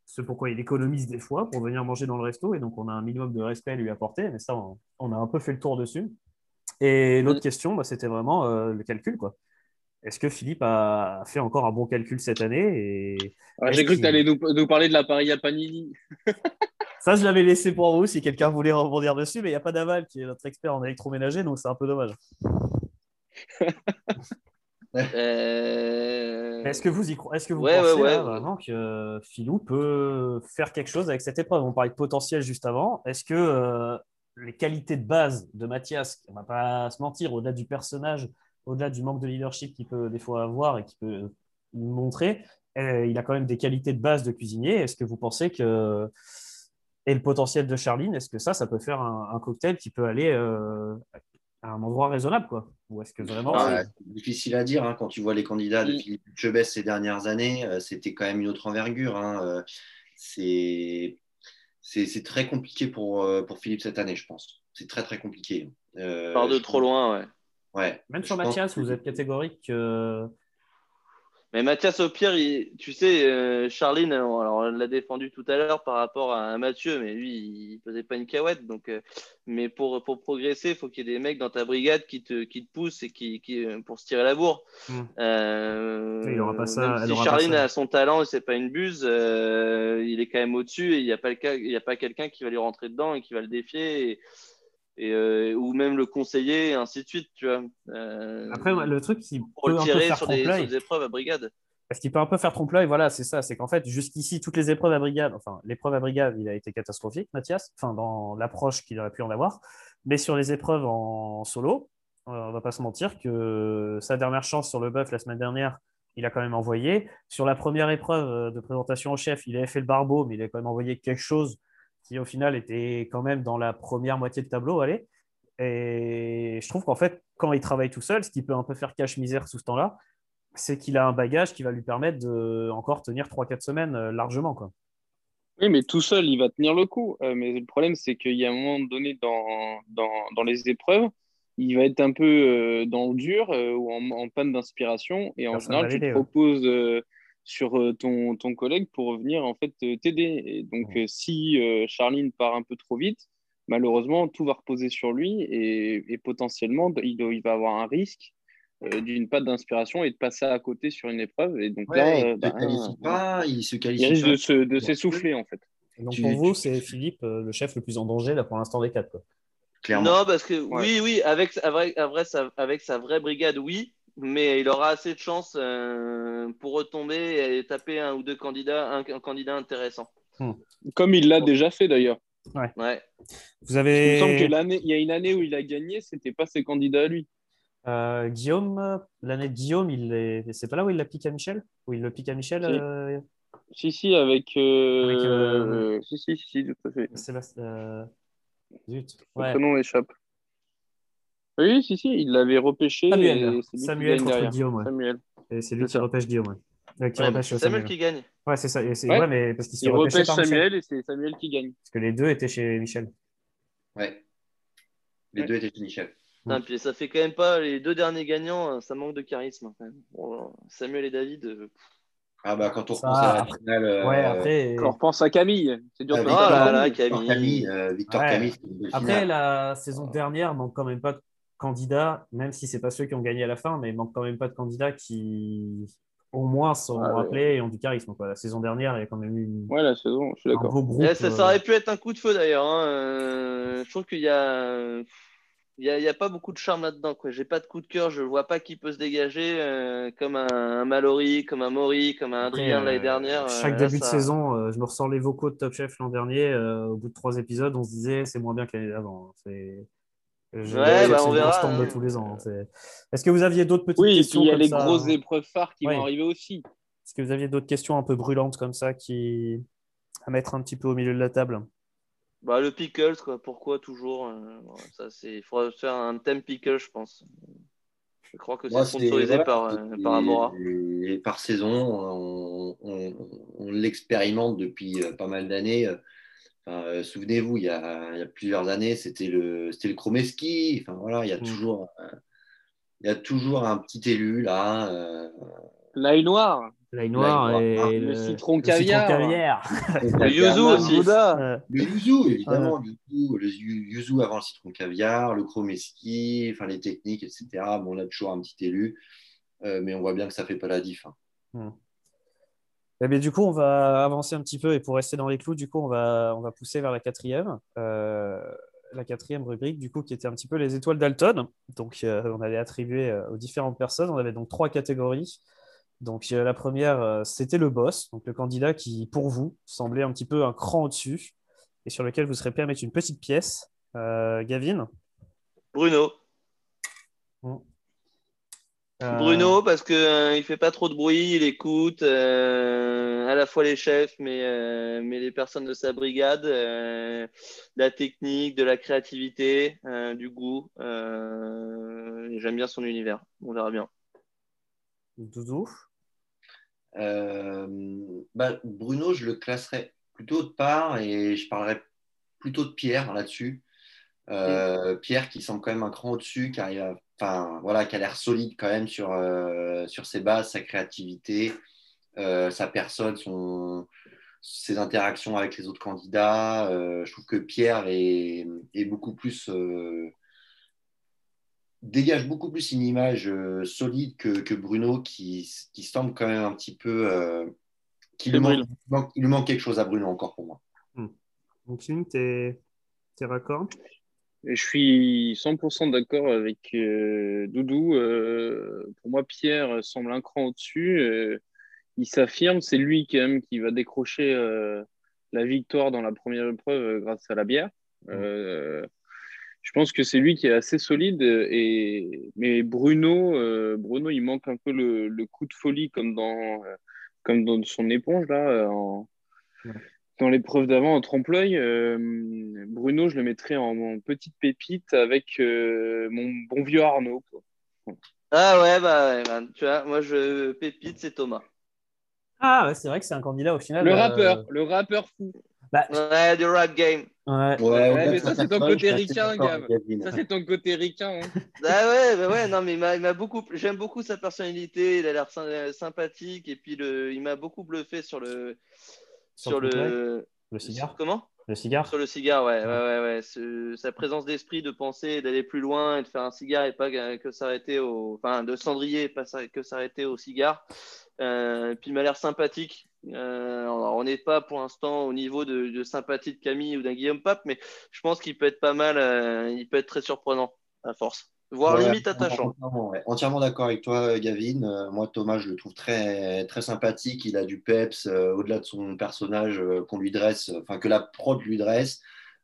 ce pourquoi il économise des fois pour venir manger dans le resto, et donc on a un minimum de respect à lui apporter, mais ça, on, on a un peu fait le tour dessus. Et l'autre question, bah, c'était vraiment euh, le calcul, quoi. Est-ce que Philippe a fait encore un bon calcul cette année et Ah, J'ai cru que qu'il- tu allais nous, nous parler de l'appareil à Panini. ça, je l'avais laissé pour vous si quelqu'un voulait rebondir dessus, mais il n'y a pas d'Aval qui est notre expert en électroménager, donc c'est un peu dommage. Euh, Est-ce que vous y cro- Est-ce que vous Ouais, pensez ouais, ouais, là, ouais. vraiment que Philou peut faire quelque chose avec cette épreuve? On parlait de potentiel juste avant. Est-ce que euh, les qualités de base de Mathias, on va pas se mentir, au-delà du personnage, au-delà du manque de leadership qu'il peut des fois avoir et qu'il peut montrer, euh, il a quand même des qualités de base de cuisinier. Est-ce que vous pensez que et le potentiel de Charline, est-ce que ça, ça peut faire un, un cocktail qui peut aller euh, à un endroit raisonnable, quoi? Ou est-ce que vraiment Ah, c'est difficile à dire hein, quand tu vois les candidats de. Philippe Chebès ces dernières années, euh, c'était quand même une autre envergure. hein, euh, c'est c'est c'est très compliqué pour, euh, pour Philippe cette année, je pense. C'est très très compliqué. Euh, part de trop pense- loin, ouais. Ouais. Même sur Mathias, que- vous êtes catégorique que Mais Mathias, au pire, il- tu sais, euh, Charline, alors alors, elle l'a défendu tout à l'heure par rapport à Mathieu, mais lui, il faisait pas une cahouette. Donc, euh, mais pour, pour progresser, il faut qu'il y ait des mecs dans ta brigade qui te, qui te poussent et qui, qui, euh, pour se tirer la bourre. Hmm. Euh, il aura pas ça, si aura pas Charline ça. a son talent et c'est pas une buse, euh, il est quand même au-dessus et il n'y a pas, le cas- il y a pas quelqu'un qui va lui rentrer dedans et qui va le défier. Et, et, euh, ou même le conseiller, et ainsi de suite, tu vois. Euh, Après, le truc qui peut le un peu faire sur des, sur trompe-l'œil, des épreuves à brigade. parce qu'il peut un peu faire trompe-l'œil, voilà, c'est ça, c'est qu'en fait, jusqu'ici, toutes les épreuves à brigade, enfin, l'épreuve à brigade, il a été catastrophique, Mathias, enfin, dans l'approche qu'il aurait pu en avoir, mais sur les épreuves en solo, euh, on va pas se mentir que sa dernière chance sur le bœuf la semaine dernière il a quand même envoyé. Sur la première épreuve euh, de présentation au chef, il avait fait le barbeau, mais il a quand même envoyé quelque chose qui, au final, était quand même dans la première moitié de tableau. Allez. Et je trouve qu'en fait, quand il travaille tout seul, ce qui peut un peu faire cache-misère sous ce temps-là, c'est qu'il a un bagage qui va lui permettre de encore tenir 3-4 semaines euh, largement. Quoi. Oui, mais tout seul, il va tenir le coup. Euh, mais le problème, c'est qu'il y a un moment donné dans, dans, dans, les épreuves, il va être un peu euh, dans le dur ou en, panne d'inspiration. Et en général, tu te proposes sur ton, ton, collègue pour venir en fait t'aider. Et donc, si Charline part un peu trop vite, malheureusement, tout va reposer sur lui et, et potentiellement, il, il, va avoir un risque euh, d'une patte d'inspiration et de passer à côté sur une épreuve. Et donc là, il, bah, pas, il se qualifie il risque de, s'essouffler en fait. donc pour vous, c'est Philippe euh, le chef le plus en danger là pour l'instant des quatre. Quoi. Clairement. Non, parce que oui, oui, avec, avec, avec, sa, vraie brigade, oui, mais il aura assez de chance euh, pour retomber et taper un ou deux candidats, un, candidat intéressant. Hmm. Comme il l'a déjà fait d'ailleurs. Ouais. ouais. Vous avez. Il me semble que l'année, il y a une année où il a gagné, c'était pas ses candidats à lui. Euh, Guillaume, l'année de Guillaume, il est... c'est pas là où il la pique à Michel? Où il le pique à Michel Si, euh... si, si, avec. Euh... avec euh, si, si, si, tout à fait. Sébastien. Euh, zut. Ouais. Son nom échappe. Oui, si, si, il l'avait repêché. Samuel, Samuel contre derrière. Guillaume. Ouais. Samuel. Et c'est lui qui repêche Guillaume. Ouais. Qui ouais, repêche Samuel, Samuel, qui gagne. Ouais, c'est ça. Et ouais. ouais. mais parce qu'il il repêche Samuel et c'est Samuel qui gagne. Parce que les deux étaient chez Michel. Ouais. Les deux étaient chez Michel. Non, puis ça fait quand même pas les deux derniers gagnants, ça manque de charisme. Quand même. Bon, Samuel et David. Euh... Ah bah quand on repense à la finale. Euh... Ouais, après. Quand on repense à Camille, c'est dur euh, de Victor, ah, là, Camille. Camille euh, Victor ouais. Camille. Après finale. la saison dernière manque quand même pas de candidats, même si c'est pas ceux qui ont gagné à la fin, mais il manque quand même pas de candidats qui au moins sont ah, rappelés ouais. et ont du charisme. Quoi. La saison dernière, il y a quand même eu une... ouais, la saison, je suis d'accord. Ouais, ça, ça, aurait pu être un coup de feu d'ailleurs. Hein. Euh, je trouve qu'il y a il n'y a, a, pas beaucoup de charme là-dedans. Je n'ai pas de coup de cœur. Je ne vois pas qui peut se dégager euh, comme un, un, Mallory, comme un Maury, comme un Adrien euh, l'année dernière. Chaque euh, début ça... de saison, euh, je me ressens les vocaux de Top Chef l'an dernier. Euh, au bout de trois épisodes, on se disait c'est moins bien que l'année d'avant. C'est. Ouais, bah, on verra. Hein. de tous les ans. Est-ce que vous aviez d'autres petites oui, questions Oui, il y a les ça grosses épreuves phares qui ouais. vont arriver aussi. Est-ce que vous aviez d'autres questions un peu brûlantes comme ça qui à mettre un petit peu au milieu de la table? Bah, le pickles, quoi. pourquoi toujours euh, ça, Il faudra faire un thème pickle, je pense. Je crois que c'est sponsorisé voilà, par, euh, par Amora. Et par saison, on, on, on l'expérimente depuis euh, pas mal d'années. Enfin, Souvenez-vous, il, il, y a plusieurs années, c'était le, le Chromeski. Enfin, voilà, il, y a Mm. toujours, il y a toujours un petit élu là. Euh, L'ail noir. L'ail noir et le, le, citron caviar. Le, caviar. le yuzu aussi. Le yuzu, évidemment. Ouais. Le, yuzu, le yuzu avant le citron caviar, le chromeski, enfin les techniques, etc. Bon, on a toujours un petit élu, euh, mais on voit bien que ça ne fait pas la diff. Hein. Hmm. Eh bien, du coup, on va avancer un petit peu et pour rester dans les clous, du coup, on va, on va pousser vers la quatrième. Euh, la quatrième rubrique, du coup, qui était un petit peu les étoiles Dalton. Donc, euh, on allait attribuer euh, aux différentes personnes. On avait donc trois catégories. Donc la première, c'était le boss, donc le candidat qui, pour vous, semblait un petit peu un cran au-dessus et sur lequel vous serez prêt à mettre une petite pièce. Euh, Gavin? Bruno. Bon. Bruno, parce qu'il ne fait pas trop de bruit, il écoute à la fois les chefs, mais, mais les personnes de sa brigade, la technique, de la créativité, du goût. J'aime bien son univers, on verra bien. Doudou? Euh, bah, Bruno, je le classerais plutôt de part et je parlerais plutôt de Pierre là-dessus. Euh, mmh. Pierre qui semble quand même un cran au-dessus, qui, a, enfin, voilà, qui a l'air solide quand même sur, euh, sur ses bases, sa créativité, euh, sa personne, son, ses interactions avec les autres candidats. je trouve que Pierre est, est beaucoup plus dégage beaucoup plus une image euh, solide que, que, Bruno qui, qui semble quand même un petit peu euh, qu'il lui, manque, manque, il lui manque quelque chose à Bruno encore pour moi. Hmm. Donc tu es, es raccord? Je suis 100% d'accord avec euh, Doudou. Euh, pour moi, Pierre semble un cran au-dessus. Euh, il s'affirme, c'est lui quand même qui va décrocher la victoire dans la première épreuve grâce à la bière. Hmm je pense que c'est lui qui est assez solide. Et, mais Bruno, Bruno, il manque un peu le, coup de folie comme dans, comme dans son éponge, là, dans l'épreuve d'avant en trompe-l'œil. Bruno, je le mettrais en, petite pépite avec mon bon vieux Arnaud. Ah ouais, bah, bah, tu vois, moi, je pépite, c'est Thomas. Ah, ouais, c'est vrai que c'est un candidat au final. Le rappeur, le rappeur fou. Bah, ouais, du rap game. Ouais, ouais, mais ça, c'est ton côté ricain, Gab. Ça, c'est ton côté ricain. Hein. Ah ouais, bah ouais, non, mais il m'a beaucoup. J'aime beaucoup sa personnalité. Il a l'air sympathique. Et puis, le... il m'a beaucoup bluffé sur le. Sur, le. Le cigare. Comment? Le cigare Sur le cigare, ouais. ouais, ouais, ouais. Sa présence d'esprit de penser, d'aller plus loin et de faire un cigare et pas que s'arrêter au. Enfin, de cendrier et pas que s'arrêter au cigare. Euh, puis il m'a l'air sympathique. Euh, on n'est pas pour l'instant au niveau de, sympathie de Camille ou d'un Guillaume Pape, mais je pense qu'il peut être pas mal, euh, il peut être très surprenant à force, voire limite attachant. Entièrement, d'accord avec toi, Gavin. moi, Thomas, je le trouve très, très sympathique. Il a du peps au-delà de son personnage qu'on lui dresse, enfin que la prod lui dresse.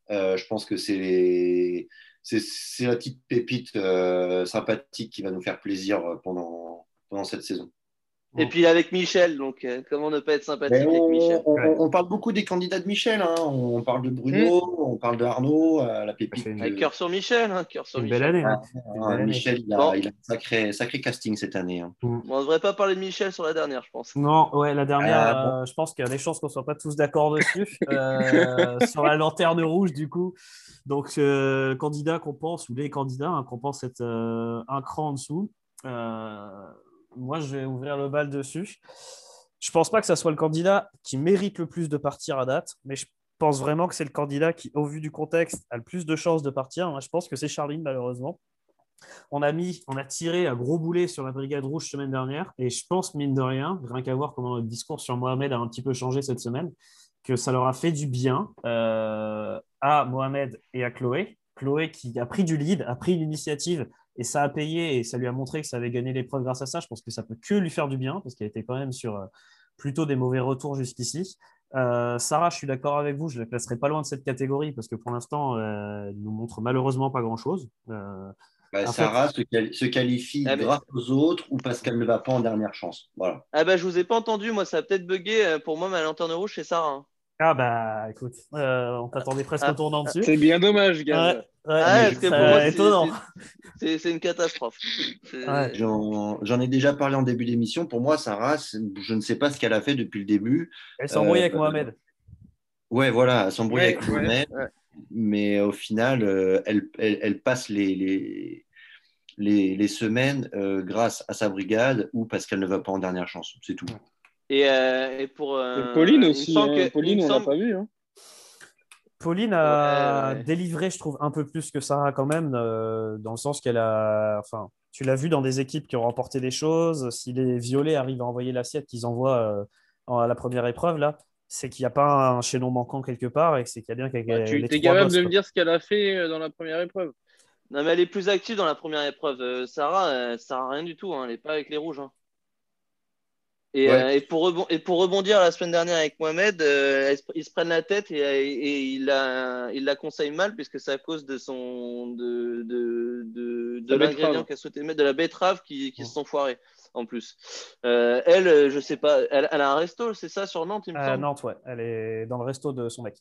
je pense que c'est c'est la petite pépite sympathique qui va nous faire plaisir pendant, pendant cette saison. Et puis avec Michel, donc euh, comment ne pas être sympathique avec Michel on, parle beaucoup des candidats de Michel. Hein. On parle de Bruno, hmm. on parle d'Arnaud, euh, la pépite. Avec cœur sur Michel. Hein, cœur sur une Michel. belle année. Hein. Ah, Michel, il a, il a, un sacré, sacré casting cette année. Hein. On ne devrait pas parler de Michel sur la dernière, je pense. Non, ouais, la dernière, ah, euh, je pense qu'il y a des chances qu'on ne soit pas tous d'accord dessus. sur la lanterne rouge, du coup. Donc, candidat qu'on pense, ou les candidats qu'on pense être un cran en dessous moi, je vais ouvrir le bal dessus. Je pense pas que ça soit le candidat qui mérite le plus de partir à date, mais je pense vraiment que c'est le candidat qui, au vu du contexte, a le plus de chances de partir. Moi, je pense que c'est Charline, malheureusement. On a mis, on a tiré un gros boulet sur la Brigade Rouge semaine dernière, et je pense, mine de rien, rien qu'à voir comment le discours sur Mohamed a un petit peu changé cette semaine, que ça leur a fait du bien euh, à Mohamed et à Chloé. Chloé qui a pris du lead, a pris l'initiative et ça a payé et ça lui a montré que ça avait gagné l'épreuve grâce à ça. Je pense que ça peut que lui faire du bien parce qu'elle était quand même sur euh, plutôt des mauvais retours jusqu'ici. Euh, Sarah, je suis d'accord avec vous, je ne la classerai pas loin de cette catégorie parce que pour l'instant, euh, elle nous montre malheureusement pas grand-chose. Bah, Sarah se, qualifie ah, grâce aux autres ou parce qu'elle ne va pas en dernière chance. Voilà. Ah bah, je vous ai pas entendu, moi ça a peut-être bugué. Pour moi, ma lanterne rouge, c'est Sarah. Hein. Ah bah écoute, on t'attendait presque au tournant dessus. C'est bien dommage, gars. Ah, c'est étonnant. C'est une catastrophe. J'en ai déjà parlé en début d'émission. Pour moi, Sarah, je ne sais pas ce qu'elle a fait depuis le début. Elle s'embrouille avec euh, Mohamed. Ouais, voilà, elle s'embrouille avec Mohamed. Mais au final, euh, elle, elle, passe les, les, les, semaines euh, grâce à sa brigade ou parce qu'elle ne va pas en dernière chance. C'est tout. Et, et pour. Pauline aussi. Hein. Pauline, on l'a pas vu. Hein. Pauline a délivré, je trouve, un peu plus que Sarah quand même, euh, dans le sens qu'elle a. Enfin, tu l'as vu dans des équipes qui ont remporté des choses. Si les violets arrivent à envoyer l'assiette qu'ils envoient euh, à la première épreuve, là, c'est qu'il n'y a pas un chaînon manquant quelque part et c'est qu'il y a bien quelque bah, Tu es capable de me dire ce qu'elle a fait euh, dans la première épreuve Non, mais elle est plus active dans la première épreuve. Sarah, sert rien du tout. Hein. Elle n'est pas avec les rouges. Hein. Euh, et, pour rebondir la semaine dernière avec Mohamed, euh, ils se prennent la tête et, il, la, il la conseille mal puisque c'est à cause de son de, de, de, l'ingrédient qu'elle souhaitait mettre, de la betterave qui, qui se sont foirés en plus. Euh, elle, je sais pas, elle, a un resto, c'est ça sur Nantes, il me semble? Nantes, ouais. Elle est dans le resto de son mec.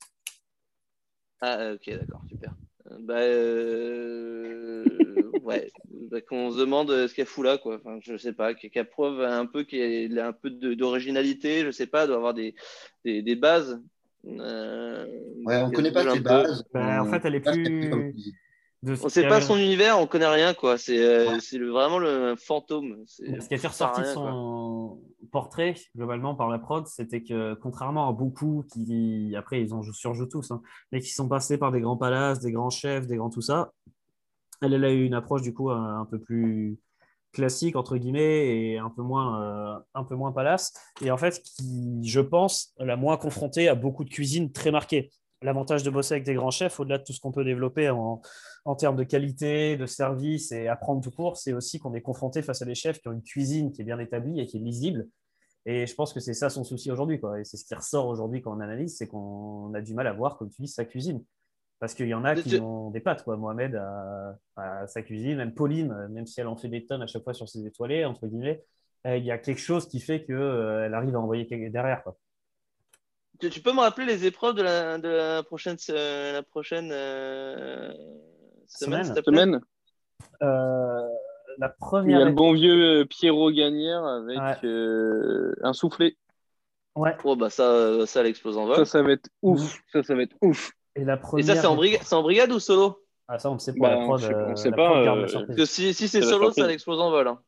Ah, ok, d'accord, super. Bah, ouais, bah, qu'on se demande ce qu'elle fout là, quoi. Enfin, je sais pas, qu'elle prouve un peu qu'il a un peu d'originalité, je sais pas, doit avoir des, des, des bases. Euh, ouais, on connaît pas ses bases. Bah, en fait, elle est plus. On sait pas son univers, on connaît rien, quoi. C'est euh, vraiment le fantôme. Ce qui a fait ressortir son portrait, globalement, par la prod, c'était que, contrairement à beaucoup qui, après, ils en surjouent tous, hein, mais qui sont passés par des grands palaces, des grands chefs, des grands tout ça, elle, a eu une approche du coup un, peu plus classique entre guillemets et un peu moins euh, un peu moins palace et en fait qui je pense l'a moins confrontée à beaucoup de cuisine très marquée l'avantage de bosser avec des grands chefs au-delà de tout ce qu'on peut développer en, en, termes de qualité de service et apprendre tout court c'est aussi qu'on est confronté face à des chefs qui ont une cuisine qui est bien établie et qui est lisible et je pense que c'est ça son souci aujourd'hui et c'est ce qui ressort aujourd'hui quand on analyse c'est qu'on a du mal à voir comme tu dis sa cuisine Parce qu'il y en a qui ont des pattes, quoi. Mohamed à sa cuisine, même Pauline, euh, même si elle en fait des tonnes à chaque fois sur ses étoilés, entre guillemets, euh, il y a quelque chose qui fait qu'elle arrive à envoyer derrière. Quoi. Tu, tu peux me rappeler les épreuves de la, de la prochaine, euh, la prochaine euh, Semaine. Euh, la Il y première. a le bon vieux euh, Pierrot Gagnère avec Ouais. euh, un soufflé. Ouais. Oh, bah ça, ça, elle explose en vol. Ça, ça va être ouf. Ça, ça va être ouf. Et la Et première. ça, c'est en, briga- c'est en brigade ou solo? Ah, ça, on le sait Bah, la on prod. sait- on euh, sait la pas, euh. Parce que si, si c'est solo, ça l'explose en vol. hein.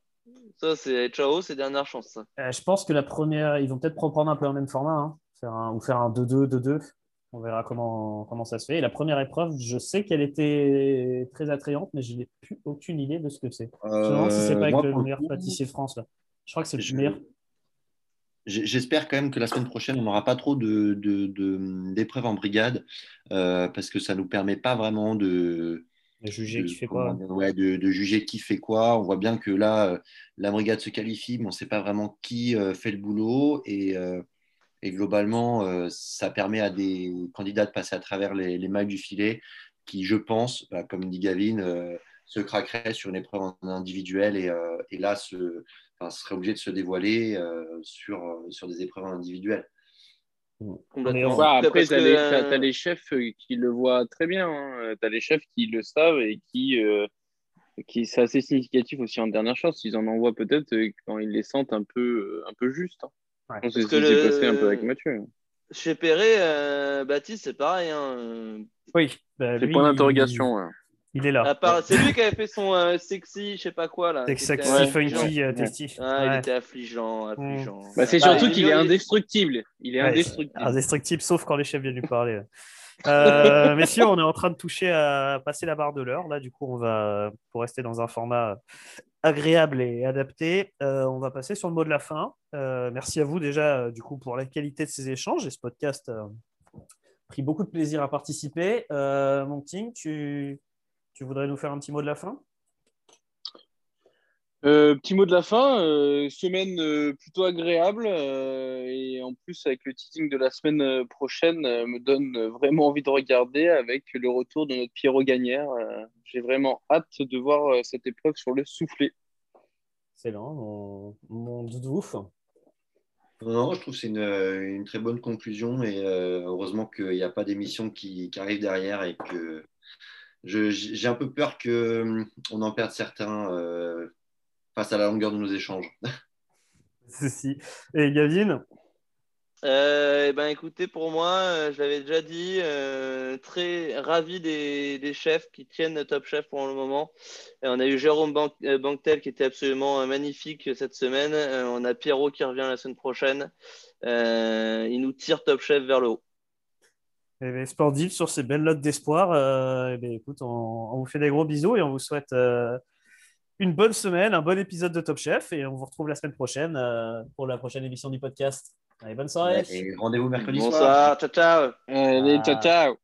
Ça, c'est ciao, c'est dernière chance. Ça. Euh, je pense que la première, ils vont peut-être reprendre un peu le même format, hein. Faire un, ou faire un 2-2, 2-2. On verra comment, comment ça se fait. Et la première épreuve, je sais qu'elle était très attrayante, mais je n'ai plus aucune idée de ce que c'est. Je me demande si c'est Euh, pas avec moi, le meilleur coup, pâtissier de France. Là. Je crois que c'est le Je- meilleur. J'espère quand même que la semaine prochaine, on n'aura pas trop de- de- de- d'épreuves en brigade euh, parce que ça ne nous permet pas vraiment de, juger de- qui fait quoi. ouais, de, de juger qui fait quoi. On voit bien que là, euh, la brigade se qualifie, mais on ne sait pas vraiment qui euh, fait le boulot. Et, euh, et globalement, euh, ça permet à des candidats de passer à travers les, les mailles du filet qui, je pense, bah, comme dit Gavin, euh, se craqueraient sur une épreuve en individuel et, euh, et là, se, enfin, seraient obligés de se dévoiler euh, sur, sur des épreuves individuelles. Complètement. Ouais, après, tu as, que, les, t'as- t'as les chefs qui le voient très bien. Tu as les chefs qui le savent et qui, euh, qui c'est assez significatif aussi en dernière chance. Ils en envoient peut-être quand ils les sentent un peu, un peu justes. hein. Ouais. Parce que le- passé un peu avec Mathieu. Chez Perret, euh, Baptiste, c'est pareil. Hein. euh, Oui. bah, C'est point d'interrogation. ouais. Il, est là. part- C'est lui qui avait fait son euh, sexy, je sais pas quoi là. Sexy, était funky, Ouais. Ah, Ouais. il était affligeant, affligeant. Bah, c'est Bah, surtout il- qu'il est indestructible. Il est Ouais, indestructible. Indestructible, sauf quand les chefs viennent lui parler. Euh, messieurs, on est en train de toucher à passer la barre de l'heure. Là, du coup, on va, pour rester dans un format agréable et adapté, euh, on va passer sur le mot de la fin. Euh, merci à vous déjà, euh, du coup, pour la qualité de ces échanges. Et ce podcast pris beaucoup de plaisir à participer. Mon Ting, tu, tu voudrais nous faire un petit mot de la fin? Euh, petit mot de la fin, euh, semaine euh, plutôt agréable euh, et en plus avec le teasing de la semaine prochaine euh, me donne vraiment envie de regarder avec le retour de notre Pierrot Gagnère. Euh, J'ai vraiment hâte de voir euh, cette épreuve sur le soufflet. Excellent, mon, mon doudouf. Non, je trouve que c'est une, une très bonne conclusion et euh, heureusement qu'il n'y a pas d'émission qui, qui arrive derrière et que j'ai un peu peur qu'on en perde certains euh, face à la longueur de nos échanges. Ceci. Et Gavin? Euh, eh ben, écoutez, pour moi, euh, je l'avais déjà dit, euh, très ravi des, des chefs qui tiennent Top Chef pour le moment. Et on a eu Jérôme Ban- euh, Banquetel qui était absolument euh, magnifique cette semaine. Euh, on a Pierrot qui revient la semaine prochaine. Euh, il nous tire Top Chef vers le haut. Eh bien, sportif sur ces belles notes d'espoir. euh, eh bien, écoute, on, on vous fait des gros bisous et on vous souhaite euh, une bonne semaine, un bon épisode de Top Chef et on vous retrouve la semaine prochaine euh, pour la prochaine émission du podcast. Allez, bonne soirée. Et rendez-vous mercredi soir. Bonsoir, ciao, ciao. Allez, ciao, ciao.